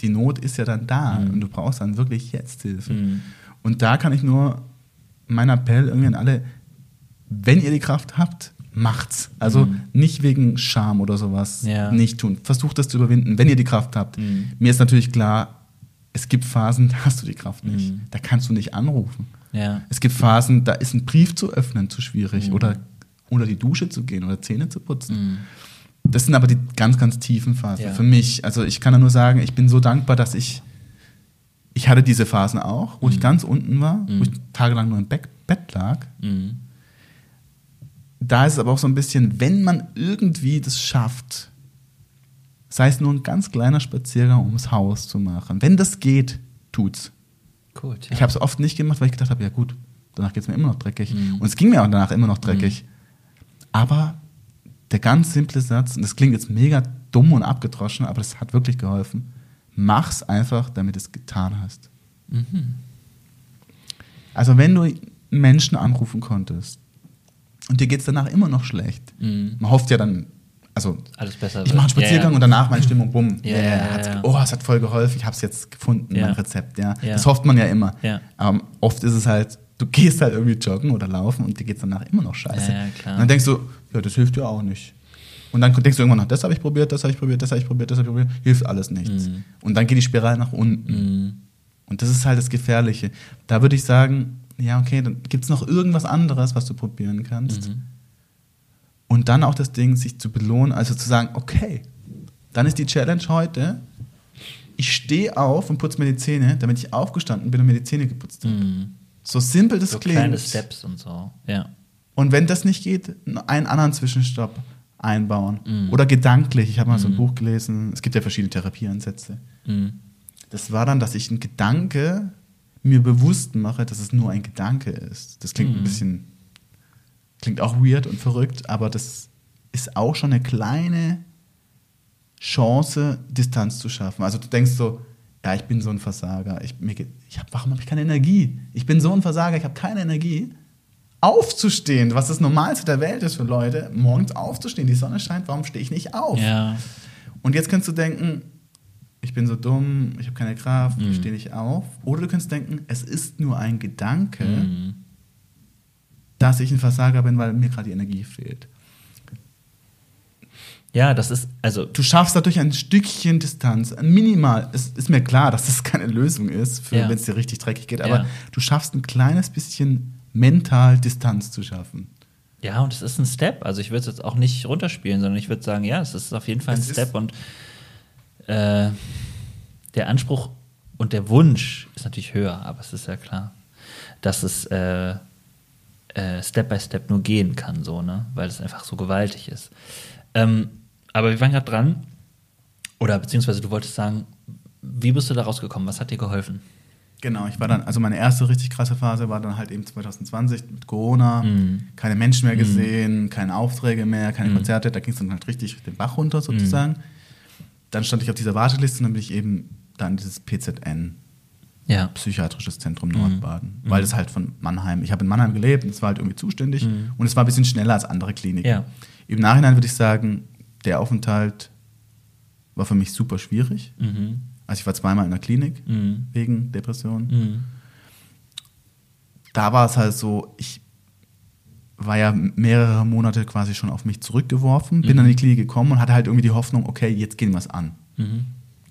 B: die Not ist ja dann da mhm. und du brauchst dann wirklich jetzt Hilfe. Mhm. Und da kann ich nur mein Appell irgendwie an alle, wenn ihr die Kraft habt, macht's. Also mhm. nicht wegen Scham oder sowas
A: ja.
B: nicht tun. Versucht das zu überwinden, wenn ihr die Kraft habt.
A: Mhm.
B: Mir ist natürlich klar, es gibt Phasen, (laughs) da hast du die Kraft nicht. Mhm. Da kannst du nicht anrufen.
A: Ja.
B: Es gibt Phasen, da ist ein Brief zu öffnen zu schwierig mhm. oder unter die Dusche zu gehen oder Zähne zu putzen. Das sind aber die ganz, ganz tiefen Phasen ja. für mich. Also ich kann nur sagen, ich bin so dankbar, dass ich, ich hatte diese Phasen auch, wo mhm. ich ganz unten war, mhm. wo ich tagelang nur im Bett, Bett lag.
A: Mhm.
B: da ist es aber auch so ein bisschen, wenn man irgendwie das schafft, sei es nur ein ganz kleiner Spaziergang ums Haus zu machen, wenn das geht, tut's. Gut, ja. Ich habe es oft nicht gemacht, weil ich gedacht habe, ja gut, danach geht es mir immer noch dreckig. Mhm. Und es ging mir auch danach immer noch dreckig. Mhm. Aber der ganz simple Satz, und das klingt jetzt mega dumm und abgedroschen, aber das hat wirklich geholfen. Mach's einfach, damit du es getan hast. Mhm. Also wenn du Menschen anrufen konntest und dir geht es danach immer noch schlecht, mhm. man hofft ja dann, also
A: Alles besser
B: ich mache einen Spaziergang yeah. und danach meine Stimmung, bumm, yeah, yeah, oh, es hat voll geholfen, ich habe es jetzt gefunden, mein Rezept. Ja. Das hofft man ja immer. Aber oft ist es halt, du gehst halt irgendwie joggen oder laufen und dir geht es danach immer noch scheiße. und dann denkst du, ja, das hilft dir auch nicht. Und dann denkst du irgendwann noch, das habe ich probiert, das habe ich probiert, das habe ich probiert, das habe ich probiert, hilft alles nichts. Mhm. Und dann geht die Spirale nach unten. Mhm. Und das ist halt das Gefährliche. Da würde ich sagen, ja, okay, dann gibt es noch irgendwas anderes, was du probieren kannst. Mhm. Und dann auch das Ding, sich zu belohnen, also zu sagen, okay, dann ist die Challenge heute, ich stehe auf und putze mir die Zähne, damit ich aufgestanden bin und mir die Zähne geputzt habe. Mhm. So simpel das so klingt.
A: kleine Steps und so, ja.
B: Und wenn das nicht geht, einen anderen Zwischenstopp einbauen. Mhm. Oder gedanklich. Ich habe mal so ein mhm. Buch gelesen, es gibt ja verschiedene Therapieansätze. Mhm. Das war dann, dass ich einen Gedanke mir bewusst mache, dass es nur ein Gedanke ist. Das klingt ein mhm. bisschen, klingt auch weird und verrückt, aber das ist auch schon eine kleine Chance, Distanz zu schaffen. Also du denkst so, ja, ich bin so ein Versager. Ich, mir geht, ich hab, warum habe ich keine Energie? Ich bin so ein Versager, ich habe keine Energie aufzustehen, was das Normalste der Welt ist für Leute, morgens aufzustehen, die Sonne scheint, warum stehe ich nicht auf?
A: Ja.
B: Und jetzt kannst du denken, ich bin so dumm, ich habe keine Kraft, mhm. ich stehe nicht auf. Oder du kannst denken, es ist nur ein Gedanke, mhm. dass ich ein Versager bin, weil mir gerade die Energie fehlt.
A: Ja, das ist, also.
B: Du schaffst dadurch ein Stückchen Distanz, minimal. Es ist mir klar, dass das keine Lösung ist, ja. wenn es dir richtig dreckig geht, aber ja. du schaffst ein kleines bisschen mental Distanz zu schaffen.
A: Ja, und es ist ein Step. Also ich würde es jetzt auch nicht runterspielen, sondern ich würde sagen, ja, es ist auf jeden Fall ein es Step und äh, der Anspruch und der Wunsch ist natürlich höher, aber es ist ja klar, dass es äh, äh, Step by Step nur gehen kann, so, ne? Weil es einfach so gewaltig ist. Ähm, aber wir waren gerade dran, oder beziehungsweise du wolltest sagen, wie bist du da rausgekommen? Was hat dir geholfen?
B: Genau, ich war dann, also meine erste richtig krasse Phase war dann halt eben 2020 mit Corona, mhm. keine Menschen mehr mhm. gesehen, mhm. keine Aufträge mehr, keine mhm. Konzerte, da ging es dann halt richtig den Bach runter sozusagen. Mhm. Dann stand ich auf dieser Warteliste und dann bin ich eben dann dieses PZN, ja. Psychiatrisches Zentrum Nordbaden, mhm. weil das halt von Mannheim, ich habe in Mannheim gelebt und es war halt irgendwie zuständig und es war ein bisschen schneller als andere Kliniken. Ja. Im Nachhinein würde ich sagen, der Aufenthalt war für mich super schwierig. Mhm also ich war zweimal in der Klinik mhm. wegen Depression. Mhm. Da war es halt so, ich war ja mehrere Monate quasi schon auf mich zurückgeworfen, bin mhm. dann in die Klinik gekommen und hatte halt irgendwie die Hoffnung, okay, jetzt gehen wir es an. Mhm.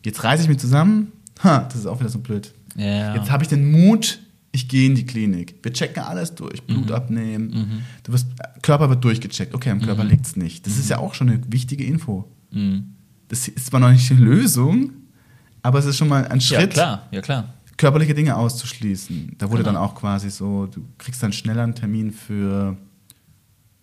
B: Jetzt reiße ich mich zusammen. Ha, das ist auch wieder so blöd. Ja. Jetzt habe ich den Mut, ich gehe in die Klinik. Wir checken alles durch, Blut mhm. abnehmen. Mhm. Du wirst, Körper wird durchgecheckt. Okay, am Körper mhm. liegt es nicht. Das ist ja auch schon eine wichtige Info. Das ist zwar noch nicht die Lösung, aber es ist schon mal ein Schritt, ja,
A: klar, ja, klar.
B: körperliche Dinge auszuschließen. Da wurde genau. dann auch quasi so, du kriegst dann schneller einen Termin für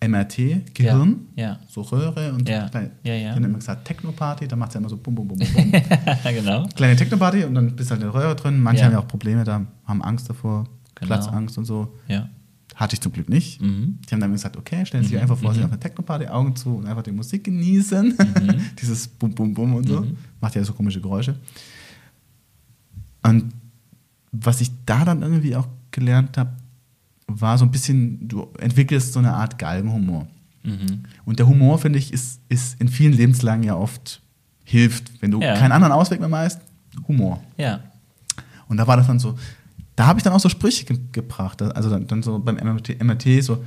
B: MRT, Gehirn, ja, ja. so Röhre und ja, kleine, ja, ja. Habe immer gesagt Technoparty, da macht es ja immer so bum, bum, bum, bum, bum. (laughs) genau. Kleine Technoparty und dann bist du halt in der Röhre drin. Manche ja. haben ja auch Probleme, da haben Angst davor, genau. Platzangst und so. Ja. Hatte ich zum Glück nicht. Mhm. Die haben dann gesagt, okay, stellen Sie sich mhm. einfach vor, Sie mhm. auf einer Technoparty, Augen zu und einfach die Musik genießen. Mhm. (laughs) Dieses Bum, Bum, Bum und so. Mhm. Macht ja so komische Geräusche. Und was ich da dann irgendwie auch gelernt habe, war so ein bisschen, du entwickelst so eine Art Galgenhumor. Mhm. Und der Humor, finde ich, ist, ist in vielen Lebenslagen ja oft hilft. Wenn du ja. keinen anderen Ausweg mehr meinst, Humor.
A: Ja.
B: Und da war das dann so, da habe ich dann auch so Sprüche ge gebracht. Also dann, dann so beim MRT, MRT, so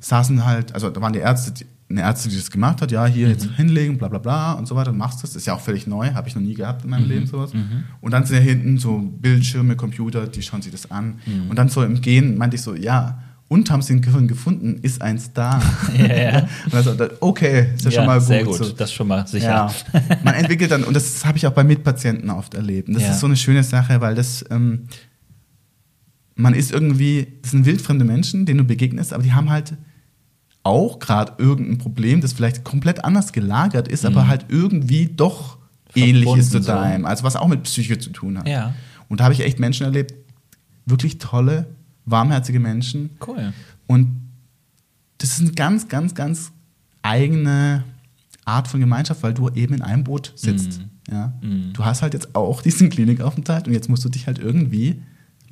B: saßen halt, also da waren die Ärzte, die, eine Ärztin, die das gemacht hat, ja, hier mhm. jetzt hinlegen, bla bla bla und so weiter, machst das. Das ist ja auch völlig neu, habe ich noch nie gehabt in meinem mhm. Leben sowas. Mhm. Und dann sind ja hinten so Bildschirme, Computer, die schauen sich das an. Mhm. Und dann so im Gehen meinte ich so, ja, und haben sie ein Gehirn gefunden, ist ein Star. (laughs) Ja, ja. also, okay, ist ja, ja, schon mal gut.
A: Sehr gut, so. das schon mal sicher. Ja.
B: Man entwickelt dann, und das habe ich auch bei Mitpatienten oft erlebt. Und das ist so eine schöne Sache, weil das, ähm, man ist irgendwie, das sind wildfremde Menschen, denen du begegnest, aber die haben halt auch gerade irgendein Problem, das vielleicht komplett anders gelagert ist, mhm. aber halt irgendwie doch Verbunden ähnlich ist zu deinem. Also was auch mit Psyche zu tun hat.
A: Ja.
B: Und da habe ich echt Menschen erlebt, wirklich tolle, warmherzige Menschen.
A: Cool.
B: Und das ist eine ganz, ganz, ganz eigene Art von Gemeinschaft, weil du eben in einem Boot sitzt. Mm. Ja? Mm. Du hast halt jetzt auch (laughs) diesen Klinikaufenthalt und jetzt musst du dich halt irgendwie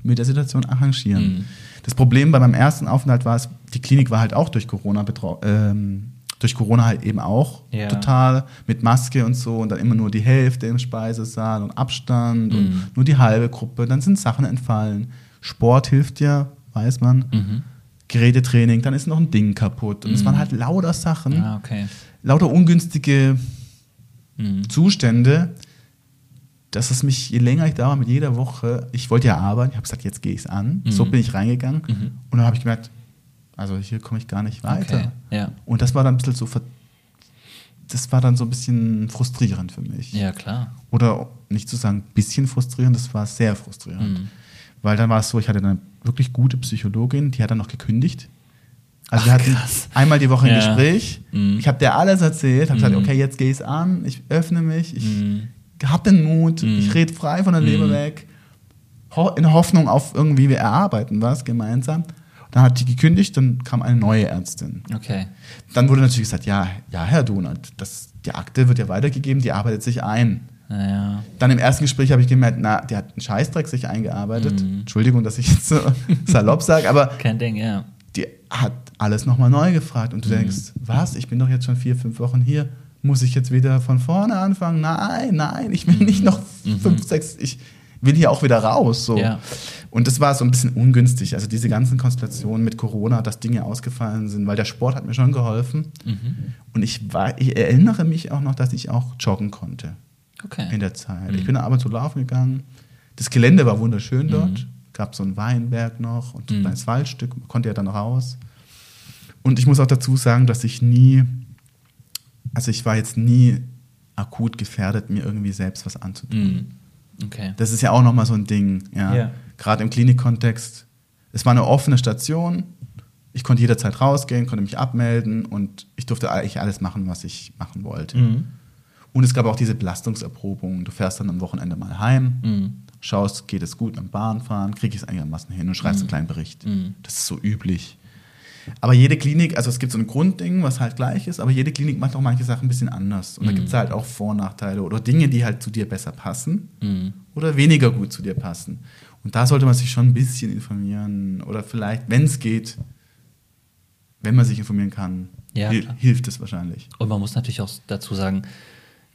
B: mit der Situation arrangieren. Mm. Das Problem bei meinem ersten Aufenthalt war es, die Klinik war halt auch durch Corona ähm, durch Corona halt eben auch ja. total mit Maske und so und dann immer nur die Hälfte im Speisesaal und Abstand und mhm. nur die halbe Gruppe. Dann sind Sachen entfallen. Sport hilft ja, weiß man. Mhm. Gerätetraining, dann ist noch ein Ding kaputt. Und es waren halt lauter Sachen,
A: ah, okay.
B: lauter ungünstige mhm. Zustände, dass es mich, je länger ich da war, mit jeder Woche, ich wollte ja arbeiten, ich habe gesagt, jetzt gehe ich es an. Mhm. So bin ich reingegangen. Mhm. Und dann habe ich gemerkt, also hier komme ich gar nicht weiter. Okay.
A: Ja.
B: Und das war dann ein bisschen so, das war dann so ein bisschen frustrierend für mich.
A: Ja, klar.
B: Oder nicht zu sagen, ein bisschen frustrierend, das war sehr frustrierend. Mhm. Weil dann war es so, ich hatte eine wirklich gute Psychologin, die hat dann noch gekündigt. Also Ach, wir hatten krass. einmal die Woche ein ja. Gespräch. Mhm. Ich habe der alles erzählt, habe mhm. gesagt, okay, jetzt gehe ich es an, ich öffne mich, ich habe den Mut, ich mhm. rede frei von der Leber mhm. weg, in Hoffnung auf irgendwie, wir erarbeiten was gemeinsam. Dann hat die gekündigt, dann kam eine neue Ärztin.
A: Okay.
B: Dann wurde natürlich gesagt, ja, ja, Herr Donat, das, die Akte wird ja weitergegeben, die arbeitet sich ein.
A: Ja.
B: Dann im ersten Gespräch habe ich gemerkt, na, der hat einen Scheißdreck sich eingearbeitet. Mhm. Entschuldigung, dass ich jetzt so (laughs) salopp sage, aber
A: kein Ding, ja.
B: Die hat alles nochmal neu gefragt und du mhm. denkst, was? Ich bin doch jetzt schon vier, fünf Wochen hier. Muss ich jetzt wieder von vorne anfangen? Nein, nein, ich will mhm. nicht noch mhm. fünf, sechs, ich will hier auch wieder raus. So.
A: Ja.
B: Und das war so ein bisschen ungünstig. Also diese ganzen Konstellationen mit Corona, dass Dinge ausgefallen sind, weil der Sport hat mir schon geholfen. Mhm. Und ich, war, ich erinnere mich auch noch, dass ich auch joggen konnte
A: okay.
B: in der Zeit. Mhm. Ich bin da abends so laufen gegangen. Das Gelände war wunderschön mhm. dort. Mhm. Gab so einen Weinberg noch und ein mhm. kleines Waldstück, konnte ja dann raus. Und ich muss auch dazu sagen, dass ich nie, also ich war jetzt nie akut gefährdet, mir irgendwie selbst was anzutun.
A: Mhm. Okay.
B: Das ist ja auch nochmal so ein Ding, ja.
A: ja.
B: Gerade im Klinikkontext. Es war eine offene Station. Ich konnte jederzeit rausgehen, konnte mich abmelden und ich durfte eigentlich alles machen, was ich machen wollte.
A: Mhm.
B: Und es gab auch diese Belastungserprobung. Du fährst dann am Wochenende mal heim,
A: mhm.
B: schaust, geht es gut beim Bahnfahren, kriege ich es einigermaßen hin und schreibst mhm. einen kleinen Bericht.
A: Mhm.
B: Das ist so üblich. Aber jede Klinik, also es gibt so ein Grundding, was halt gleich ist, aber jede Klinik macht auch manche Sachen ein bisschen anders. Und da mhm. gibt es halt auch Vor- und Nachteile oder Dinge, die halt zu dir besser passen
A: mhm.
B: oder weniger gut zu dir passen. Und da sollte man sich schon ein bisschen informieren oder vielleicht, wenn es geht, wenn man sich informieren kann,
A: ja,
B: hilft es wahrscheinlich.
A: Und man muss natürlich auch dazu sagen,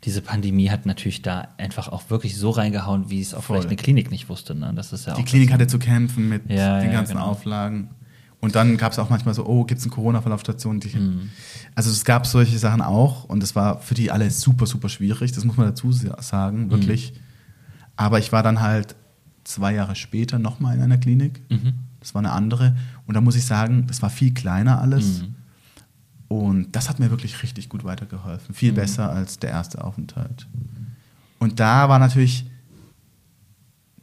A: diese Pandemie hat natürlich da einfach auch wirklich so reingehauen, wie es auch Voll. vielleicht eine Klinik nicht wusste. Ne? Das ist ja
B: die Klinik hatte zu kämpfen mit
A: ja,
B: den
A: ja,
B: ganzen
A: genau.
B: Auflagen. Und dann gab es auch manchmal so, oh, gibt es eine Corona-Verlaufsstation?
A: Mhm.
B: Also es gab solche Sachen auch und es war für die alle super, super schwierig, das muss man dazu sagen, wirklich. Mhm. Aber ich war dann halt zwei Jahre später nochmal in einer Klinik.
A: Mhm.
B: Das war eine andere. Und da muss ich sagen, das war viel kleiner alles.
A: Mhm.
B: Und das hat mir wirklich richtig gut weitergeholfen. Viel mhm. besser als der erste Aufenthalt. Und da war natürlich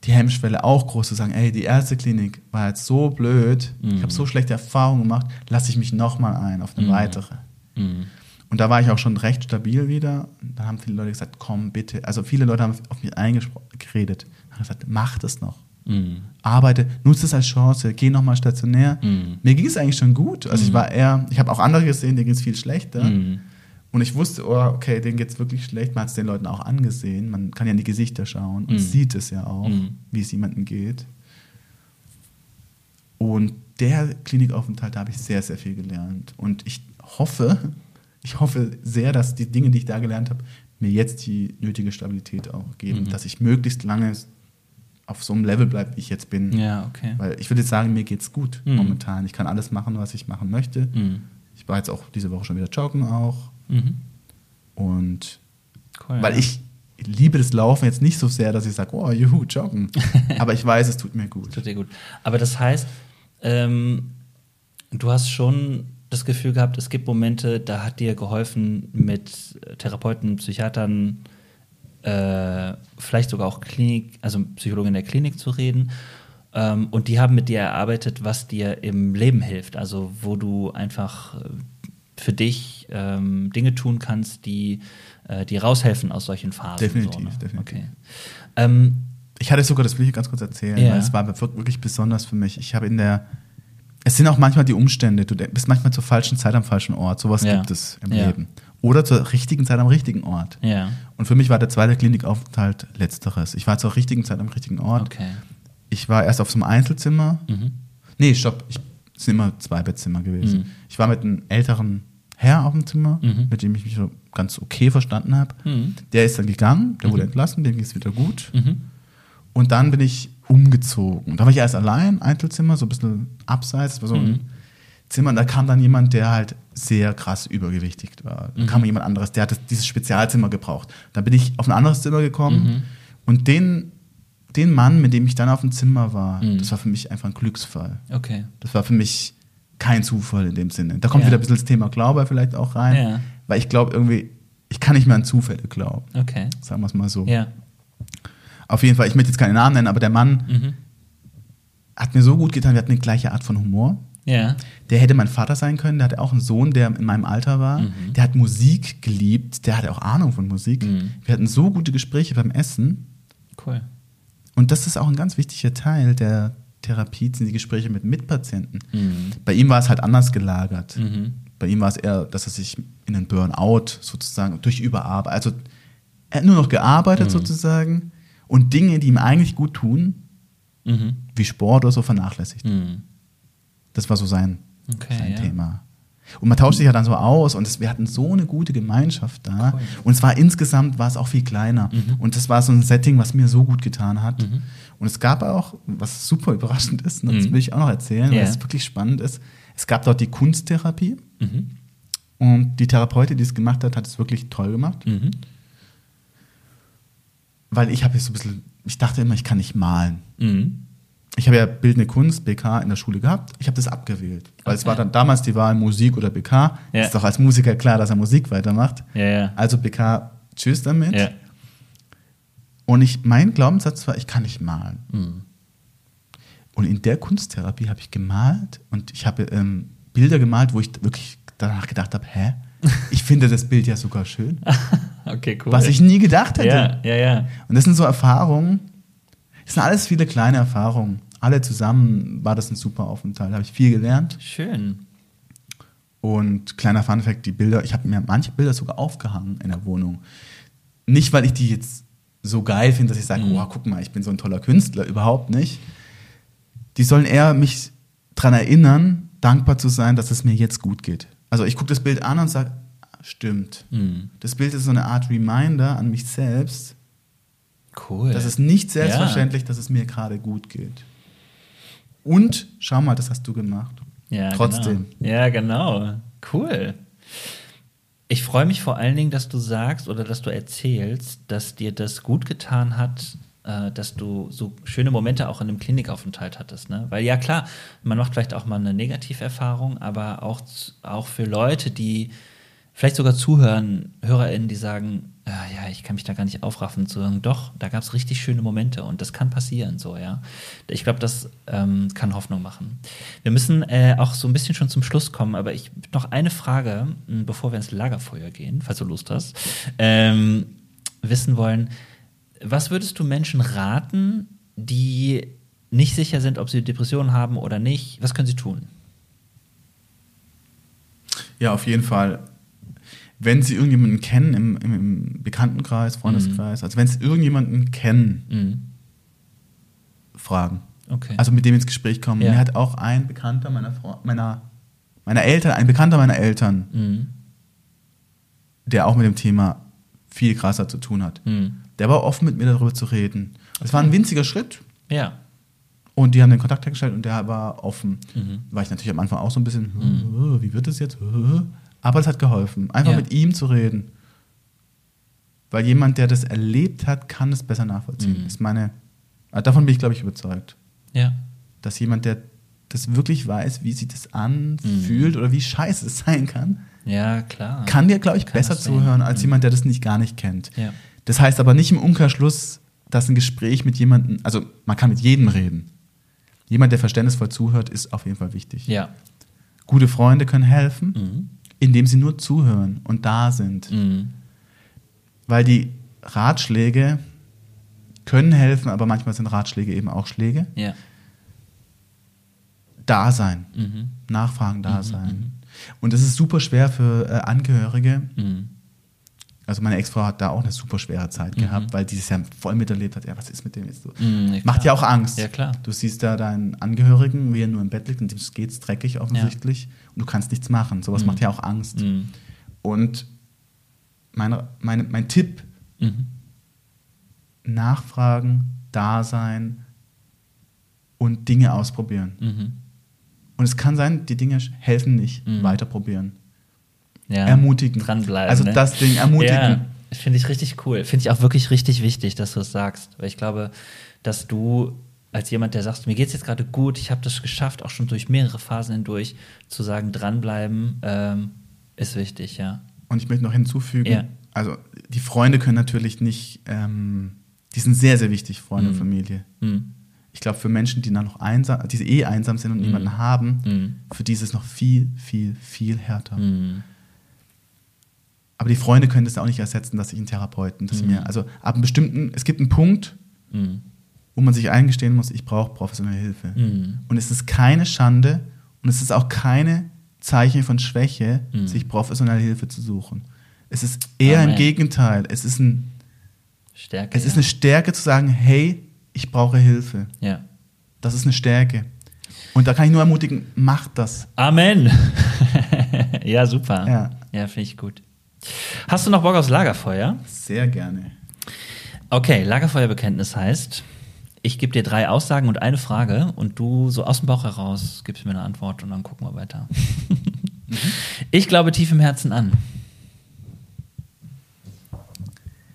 B: die Hemmschwelle auch groß zu sagen, ey, die erste Klinik war jetzt so blöd, mhm. ich habe so schlechte Erfahrungen gemacht, lasse ich mich nochmal ein auf eine mhm. weitere.
A: Mhm.
B: Und da war ich auch schon recht stabil wieder. Da haben viele Leute gesagt, komm bitte. Also viele Leute haben auf mich eingeredet. Haben gesagt, mach das noch.
A: Mhm.
B: Arbeite, nutze es als Chance, geh nochmal stationär.
A: Mhm.
B: Mir ging es eigentlich schon gut. Also ich mhm. war eher, ich habe auch andere gesehen, denen ging es viel schlechter. Und ich wusste, oh, okay, denen geht es wirklich schlecht. Man hat es den Leuten auch angesehen. Man kann ja in die Gesichter schauen und
A: mhm.
B: sieht es ja auch,
A: mhm.
B: wie es jemandem geht. Und der Klinikaufenthalt, da habe ich sehr, sehr viel gelernt. Und ich hoffe, (laughs) ich hoffe sehr, dass die Dinge, die ich da gelernt habe, mir jetzt die nötige Stabilität auch geben, mhm. dass ich möglichst lange auf so einem Level bleibe, wie ich jetzt bin.
A: Ja, okay.
B: Weil ich würde jetzt sagen, mir geht es gut
A: mhm.
B: momentan. Ich kann alles machen, was ich machen möchte.
A: Mhm.
B: Ich war jetzt auch diese Woche schon wieder joggen auch.
A: Mhm.
B: Und
A: cool,
B: weil
A: ja.
B: ich liebe das Laufen jetzt nicht so sehr, dass ich sage, oh, juhu, joggen. (laughs) Aber ich weiß, es tut mir gut.
A: Tut dir gut. Aber das heißt, ähm, du hast schon das Gefühl gehabt, es gibt Momente, da hat dir geholfen, mit Therapeuten, Psychiatern, äh, vielleicht sogar auch Klinik, also Psychologen in der Klinik zu reden. Ähm, und die haben mit dir erarbeitet, was dir im Leben hilft. Also wo du einfach äh, für dich ähm, Dinge tun kannst, die äh, die raushelfen aus solchen Phasen.
B: Definitiv,
A: so, ne?
B: definitiv.
A: Okay. Ähm,
B: ich hatte sogar, das will ich ganz kurz erzählen,
A: Ja.
B: weil es war wirklich besonders für mich. Ich habe in der, es sind auch manchmal die Umstände, du bist manchmal zur falschen Zeit am falschen Ort, sowas
A: Ja.
B: gibt es im
A: Ja.
B: Leben. Oder zur richtigen Zeit am richtigen Ort. Und für mich war der zweite Klinikaufenthalt letzteres. Ich war zur richtigen Zeit am richtigen Ort.
A: okay.
B: Ich war erst auf so einem Einzelzimmer.
A: Mhm.
B: Nee, stopp, ich, es sind immer zwei Bettzimmer gewesen.
A: Mhm.
B: Ich war mit einem älteren Herr auf dem Zimmer,
A: Mhm.
B: mit dem ich mich so ganz okay verstanden habe.
A: Mhm.
B: Der ist dann gegangen, der wurde
A: Mhm.
B: entlassen, dem ging es wieder gut.
A: Mhm.
B: Und dann bin ich umgezogen. Da war ich erst allein, Einzelzimmer, so ein bisschen abseits. War so
A: Mhm.
B: ein Zimmer. Und da kam dann jemand, der halt sehr krass übergewichtig war. Dann
A: Mhm.
B: kam jemand anderes, der hat das, dieses Spezialzimmer gebraucht. Dann bin ich auf ein anderes Zimmer gekommen.
A: Mhm.
B: Und den, den Mann, mit dem ich dann auf dem Zimmer war,
A: Mhm.
B: das war für mich einfach ein Glücksfall.
A: Okay.
B: Das war für mich kein Zufall in dem Sinne. Da kommt
A: Ja.
B: wieder ein bisschen das Thema Glaube vielleicht auch rein.
A: Ja.
B: Weil ich glaube irgendwie, ich kann nicht mehr an Zufälle glauben.
A: Okay.
B: Sagen wir es mal so.
A: Ja.
B: Auf jeden Fall, ich möchte jetzt keinen Namen nennen, aber der Mann
A: Mhm.
B: hat mir so gut getan, wir hatten eine gleiche Art von Humor.
A: Ja.
B: Der hätte mein Vater sein können, der hatte auch einen Sohn, der in meinem Alter war.
A: Mhm.
B: Der hat Musik geliebt, der hatte auch Ahnung von Musik.
A: Mhm.
B: Wir hatten so gute Gespräche beim Essen.
A: Cool.
B: Und das ist auch ein ganz wichtiger Teil der Therapie, sind die Gespräche mit Mitpatienten.
A: Mhm.
B: Bei ihm war es halt anders gelagert.
A: Mhm.
B: Bei ihm war es eher, dass er sich in einen Burnout sozusagen durch Überarbeit, also er hat nur noch gearbeitet
A: Mhm.
B: sozusagen und Dinge, die ihm eigentlich gut tun,
A: Mhm.
B: wie Sport oder so, vernachlässigt.
A: Mhm.
B: Das war so sein,
A: Okay,
B: sein
A: ja.
B: Thema. Und man tauscht sich ja dann so aus und es, wir hatten so eine gute Gemeinschaft da.
A: Cool.
B: Und es war insgesamt war es auch viel kleiner.
A: Mhm.
B: Und das war so ein Setting, was mir so gut getan hat.
A: Mhm.
B: Und es gab auch, was super (laughs) überraschend ist, und das
A: Mhm.
B: will ich auch noch erzählen, weil es wirklich spannend ist. Es gab dort die Kunsttherapie
A: Mhm.
B: und die Therapeutin, die es gemacht hat, hat es wirklich toll gemacht.
A: Mhm.
B: Weil ich habe jetzt so ein bisschen, ich dachte immer, ich kann nicht malen.
A: Mhm.
B: Ich habe ja Bildende Kunst, BK, in der Schule gehabt. Ich habe das abgewählt. Weil es
A: Okay.
B: war dann damals die Wahl Musik oder BK.
A: Ja.
B: Ist doch als Musiker klar, dass er Musik weitermacht.
A: Ja, ja.
B: Also BK, tschüss damit. Und ich, mein Glaubenssatz war, ich kann nicht malen.
A: Mhm.
B: Und in der Kunsttherapie habe ich gemalt und ich habe ähm, Bilder gemalt, wo ich wirklich danach gedacht habe, hä? (laughs) Ich finde das Bild ja sogar schön. (laughs)
A: Okay, cool.
B: Was ich nie gedacht hätte.
A: Ja, ja, ja.
B: Und das sind so Erfahrungen, das sind alles viele kleine Erfahrungen. Alle zusammen war das ein super Aufenthalt. Da habe ich viel gelernt.
A: Schön.
B: Und kleiner Funfact, die Bilder, ich habe mir manche Bilder sogar aufgehangen in der Wohnung. Nicht, weil ich die jetzt so geil finde, dass ich sage,
A: Mhm.
B: oh, guck mal, ich bin so ein toller Künstler. Überhaupt nicht. Die sollen eher mich daran erinnern, dankbar zu sein, dass es mir jetzt gut geht. Also ich gucke das Bild an und sage, stimmt.
A: Mhm.
B: Das Bild ist so eine Art Reminder an mich selbst,
A: Cool.
B: Das ist nicht selbstverständlich, dass es mir gerade gut geht. Und schau mal, das hast du gemacht.
A: Ja,
B: Trotzdem.
A: Genau. Ja, genau. Cool. Ich freue mich vor allen Dingen, dass du sagst oder dass du erzählst, dass dir das gut getan hat, äh, dass du so schöne Momente auch in einem Klinikaufenthalt hattest. Ne? Weil ja klar, man macht vielleicht auch mal eine Negativerfahrung, aber auch, auch für Leute, die vielleicht sogar zuhören, HörerInnen, die sagen, ah, ja, ich kann mich da gar nicht aufraffen, zu sagen, doch, da gab es richtig schöne Momente und das kann passieren, so, ja. Ich glaube, das ähm, kann Hoffnung machen. Wir müssen äh, auch so ein bisschen schon zum Schluss kommen, aber ich noch eine Frage, mh, bevor wir ins Lagerfeuer gehen, falls du Lust hast, ähm, wissen wollen, was würdest du Menschen raten, die nicht sicher sind, ob sie Depressionen haben oder nicht? Was können sie tun?
B: Ja, auf jeden Fall. Wenn Sie irgendjemanden kennen im, im, Bekanntenkreis, Freundeskreis, also wenn Sie irgendjemanden kennen,
A: Mhm.
B: fragen.
A: Okay.
B: Also mit dem ins Gespräch kommen.
A: Ja.
B: Mir hat auch ein Bekannter meiner, Frau, meiner, meiner Eltern, ein Bekannter meiner Eltern,
A: mhm.
B: der auch mit dem Thema viel krasser zu tun hat.
A: Mhm.
B: Der war offen mit mir darüber zu reden. Es war ein winziger Schritt,
A: Ja.
B: Und die haben den Kontakt hergestellt und der war offen.
A: Mhm.
B: War ich natürlich am Anfang auch so ein bisschen, "Äh, wie wird das jetzt? Äh?" Aber es hat geholfen, einfach
A: Ja.
B: mit ihm zu reden. Weil jemand, der das erlebt hat, kann es besser nachvollziehen.
A: Mhm.
B: Ist meine, äh, davon bin ich, glaube ich, überzeugt.
A: Ja.
B: Dass jemand, der das wirklich weiß, wie sich das
A: Mhm.
B: anfühlt oder wie scheiße es sein kann,
A: Ja, klar.
B: kann dir, glaube ich,
A: Kann
B: besser zuhören als
A: Mhm.
B: jemand, der das nicht gar nicht kennt.
A: Ja.
B: Das heißt aber nicht im Umkehrschluss, dass ein Gespräch mit jemandem, also man kann mit jedem reden. Jemand, der verständnisvoll zuhört, ist auf jeden Fall wichtig.
A: Ja.
B: Gute Freunde können helfen.
A: Mhm.
B: Indem sie nur zuhören und da sind. Mhm. Weil die Ratschläge können helfen, aber manchmal sind Ratschläge eben auch Schläge.
A: Ja.
B: Da sein. Mhm. Nachfragen, da mhm, sein. Mhm. Und es ist super schwer für äh, Angehörige. Mhm. Also meine Ex-Frau hat da auch eine super schwere Zeit gehabt, mhm. weil die es ja voll miterlebt hat. Ja, was ist mit dem jetzt so? Mhm, ja, Macht ja auch Angst.
A: Ja, klar.
B: Du siehst da deinen Angehörigen, wie er nur im Bett liegt und dem geht's dreckig offensichtlich ja. Und du kannst nichts machen. Sowas macht ja auch Angst. Und meine, meine, mein Tipp, nachfragen, da sein und Dinge ausprobieren. Mhm. Und es kann sein, die Dinge helfen nicht. Mhm. Weiter probieren.
A: Ja.
B: Ermutigen.
A: Dranbleiben.
B: Also
A: ne?
B: das Ding ermutigen. Ja,
A: finde ich richtig cool. Finde ich auch wirklich richtig wichtig, dass du es sagst. Weil ich glaube, dass du als jemand, der sagt, mir geht es jetzt gerade gut, ich habe das geschafft, auch schon durch mehrere Phasen hindurch, zu sagen, dranbleiben, ähm, ist wichtig, ja.
B: Und ich möchte noch hinzufügen, ja. also die Freunde können natürlich nicht ähm, die sind sehr, sehr wichtig, Freunde mhm. und Familie. Mhm. Ich glaube, für Menschen, die dann noch einsam, die eh einsam sind und mhm. niemanden haben, mhm. für die ist es noch viel, viel, viel härter. Mhm. Aber die Freunde können das auch nicht ersetzen, dass ich einen Therapeuten, dass ich mir, also ab einem bestimmten, es gibt einen Punkt, wo man sich eingestehen muss, ich brauche professionelle Hilfe. Und es ist keine Schande und es ist auch keine Zeichen von Schwäche, sich professionelle Hilfe zu suchen. Es ist eher Amen. im Gegenteil. Es ist ein
A: Stärke.
B: Es ist eine Stärke zu sagen, hey, ich brauche Hilfe.
A: Ja.
B: Das ist eine Stärke. Und da kann ich nur ermutigen, mach das.
A: Amen. (laughs) ja, super.
B: Ja,
A: ja finde ich gut. Hast du noch Bock aufs Lagerfeuer?
B: Sehr gerne.
A: Okay, Lagerfeuerbekenntnis heißt, ich gebe dir drei Aussagen und eine Frage und du so aus dem Bauch heraus gibst mir eine Antwort und dann gucken wir weiter. (laughs) mhm. Ich glaube tief im Herzen an.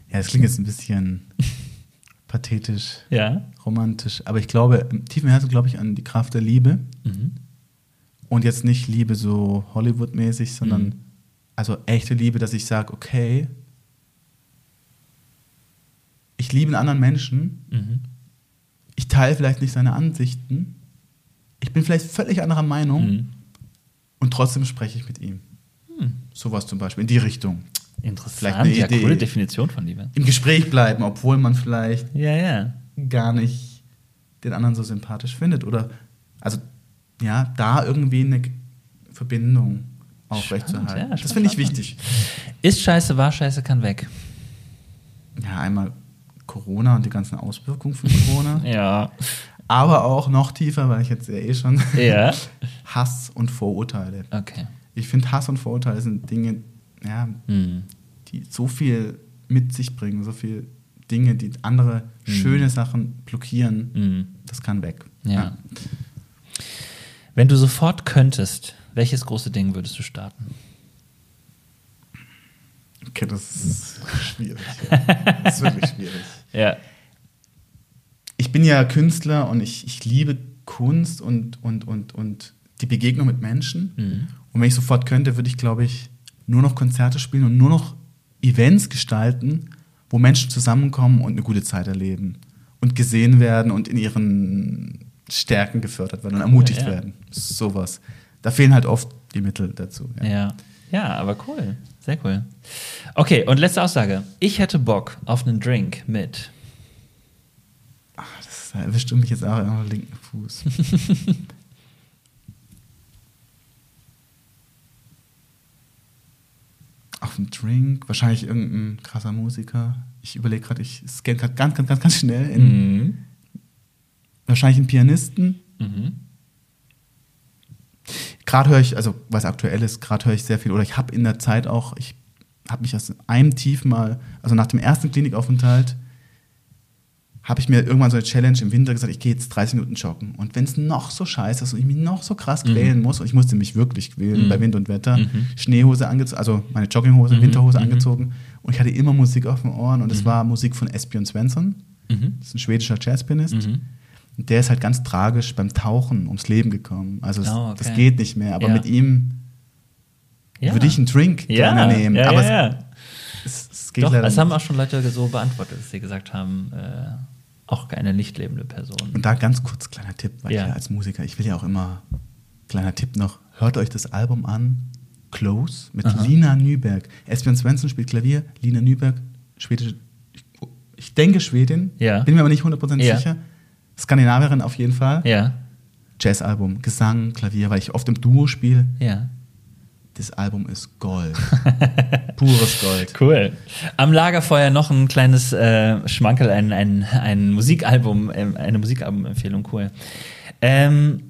B: Ja, das klingt jetzt ein bisschen (laughs) pathetisch,
A: ja.
B: romantisch. Aber ich glaube, im tiefen Herzen glaube ich an die Kraft der Liebe. Mhm. Und jetzt nicht Liebe so Hollywood-mäßig, sondern mhm. also echte Liebe, dass ich sage, okay, ich liebe einen anderen Menschen. Mhm. Ich teile vielleicht nicht seine Ansichten. Ich bin vielleicht völlig anderer Meinung. Mhm. Und trotzdem spreche ich mit ihm. Mhm. Sowas zum Beispiel, in die Richtung.
A: Interessant, vielleicht eine ja, Idee. coole Definition von Liebe.
B: Im Gespräch bleiben, obwohl man vielleicht
A: ja, ja.
B: gar nicht den anderen so sympathisch findet. Oder, also, ja, da irgendwie eine Verbindung aufrechtzuerhalten. Ja, das finde ich wichtig.
A: Ist scheiße, war scheiße, kann weg.
B: Ja, einmal Corona und die ganzen Auswirkungen von Corona. (laughs)
A: ja.
B: Aber auch noch tiefer, weil ich jetzt ja eh schon (laughs)
A: ja. (laughs)
B: Hass und Vorurteile.
A: Okay.
B: Ich finde, Hass und Vorurteile sind Dinge, ja, mhm. die so viel mit sich bringen, so viele Dinge, die andere mhm. schöne Sachen blockieren, mhm. das kann weg.
A: Ja. ja. Wenn du sofort könntest, welches große Ding würdest du starten?
B: Okay, das ist schwierig. Das ist wirklich schwierig. (laughs)
A: Ja.
B: Ich bin ja Künstler und ich, ich liebe Kunst und, und, und, und die Begegnung mit Menschen. Mhm. Und wenn ich sofort könnte, würde ich, glaube ich, nur noch Konzerte spielen und nur noch Events gestalten, wo Menschen zusammenkommen und eine gute Zeit erleben und gesehen werden und in ihren Stärken gefördert werden und ermutigt ja, ja. werden. Sowas. Da fehlen halt oft die Mittel dazu.
A: Ja. ja. ja, aber cool. Sehr cool. Okay, und letzte Aussage. Ich hätte Bock auf einen Drink mit.
B: Ach, das erwischt mich jetzt auch am linken Fuß. (laughs) auf einen Drink, wahrscheinlich irgendein krasser Musiker. Ich überlege gerade, ich scanne gerade ganz, ganz, ganz, ganz schnell. In, mhm. Wahrscheinlich einen Pianisten. Mhm. Gerade höre ich, also was aktuell ist, gerade höre ich sehr viel, oder ich habe in der Zeit auch, ich habe mich aus einem Tief mal, also nach dem ersten Klinikaufenthalt, habe ich mir irgendwann so eine Challenge im Winter gesagt, ich gehe jetzt 30 Minuten joggen. Und wenn es noch so scheiße ist und ich mich noch so krass mhm. quälen muss, und ich musste mich wirklich quälen mhm. bei Wind und Wetter, mhm. Schneehose angezogen, also meine Jogginghose, mhm. Winterhose mhm. angezogen. Und ich hatte immer Musik auf den Ohren und es mhm. war Musik von Espion Svensson. Das ist ein schwedischer Jazzpianist. Und der ist halt ganz tragisch beim Tauchen ums Leben gekommen. Also es, oh, okay. das geht nicht mehr. Aber ja. mit ihm ja. würde ich einen Drink
A: ja.
B: gerne nehmen. Aber
A: ja, es, es, geht Doch, leider das haben auch schon Leute so beantwortet, dass sie gesagt haben, äh auch keine nicht lebende Person.
B: Und da ganz kurz kleiner Tipp, weil ich ja als Musiker, ich will ja auch immer, kleiner Tipp noch, hört euch das Album an Close mit Aha. Lina Nyberg. Esbjörn Svensson spielt Klavier, Lina Nyberg, schwedische, ich denke Schwedin, bin mir aber nicht hundertprozentig ja. sicher. Skandinavierin auf jeden Fall.
A: Ja.
B: Jazzalbum, Gesang, Klavier, weil ich oft im Duo spiele.
A: Ja.
B: Das Album ist Gold. (laughs) Pures Gold.
A: Cool. Am Lagerfeuer noch ein kleines äh, Schmankel, ein, ein, ein Musikalbum, äh, eine Musikalbum-Empfehlung. Cool. Ähm,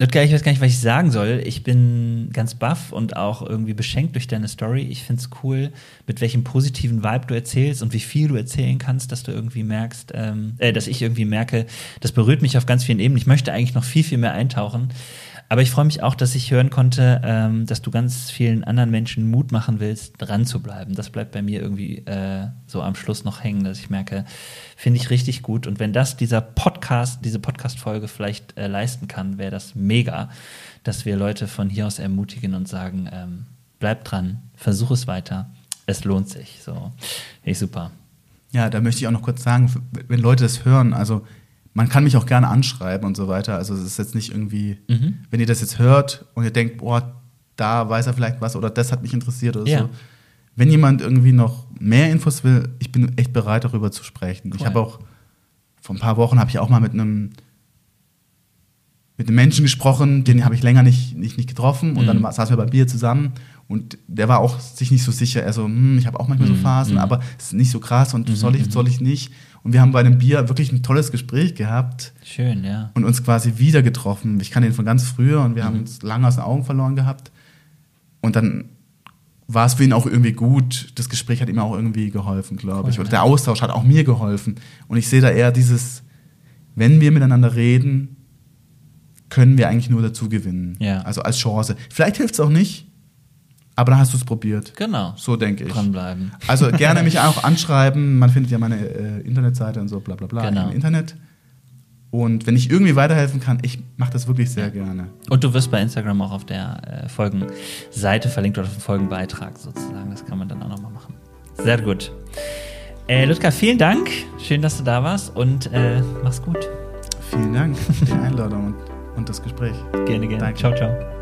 A: Ludger, ich weiß gar nicht, was ich sagen soll. Ich bin ganz baff und auch irgendwie beschenkt durch deine Story. Ich finde es cool, mit welchem positiven Vibe du erzählst und wie viel du erzählen kannst, dass du irgendwie merkst, ähm, äh, dass ich irgendwie merke, das berührt mich auf ganz vielen Ebenen. Ich möchte eigentlich noch viel, viel mehr eintauchen. Aber ich freue mich auch, dass ich hören konnte, ähm, dass du ganz vielen anderen Menschen Mut machen willst, dran zu bleiben. Das bleibt bei mir irgendwie äh, so am Schluss noch hängen, dass ich merke, finde ich richtig gut. Und wenn das dieser Podcast, diese Podcast-Folge vielleicht äh, leisten kann, wäre das mega, dass wir Leute von hier aus ermutigen und sagen, ähm, bleib dran, versuch es weiter, es lohnt sich. So, hey, super.
B: Ja, da möchte ich auch noch kurz sagen, wenn Leute das hören, also man kann mich auch gerne anschreiben und so weiter. Also es ist jetzt nicht irgendwie, mhm. wenn ihr das jetzt hört und ihr denkt, boah, da weiß er vielleicht was oder das hat mich interessiert oder ja. so. Wenn jemand irgendwie noch mehr Infos will, ich bin echt bereit, darüber zu sprechen. Cool. Ich habe auch vor ein paar Wochen habe ich auch mal mit einem mit einem Menschen gesprochen, den habe ich länger nicht, nicht, nicht getroffen und mhm. dann saßen wir beim Bier zusammen und der war auch sich nicht so sicher. Er so, hm, ich habe auch manchmal mhm. so Phasen, mhm. aber es ist nicht so krass und mhm. soll ich, mhm. soll ich nicht? Und wir haben bei einem Bier wirklich ein tolles Gespräch gehabt.
A: Schön, ja.
B: Und uns quasi wieder getroffen. Ich kann ihn von ganz früher und wir haben mhm. uns lange aus den Augen verloren gehabt. Und dann war es für ihn auch irgendwie gut. Das Gespräch hat ihm auch irgendwie geholfen, glaube cool, ich. Oder ja. der Austausch hat auch mir geholfen. Und ich sehe da eher dieses, wenn wir miteinander reden, können wir eigentlich nur dazu gewinnen.
A: Ja.
B: Also als Chance. Vielleicht hilft es auch nicht, aber dann hast du es probiert.
A: Genau.
B: So denke ich.
A: Dranbleiben.
B: Also gerne mich (laughs) auch anschreiben. Man findet ja meine äh, Internetseite und so, bla bla bla genau. im Internet. Und wenn ich irgendwie weiterhelfen kann, ich mache das wirklich sehr gerne.
A: Und du wirst bei Instagram auch auf der äh, Folgenseite verlinkt oder auf dem Folgenbeitrag sozusagen. Das kann man dann auch nochmal machen. Sehr gut. Äh, Ludger, vielen Dank. Schön, dass du da warst und äh, mach's gut.
B: Vielen Dank für die Einladung und, und das Gespräch.
A: Gerne, gerne.
B: Danke.
A: Ciao, ciao.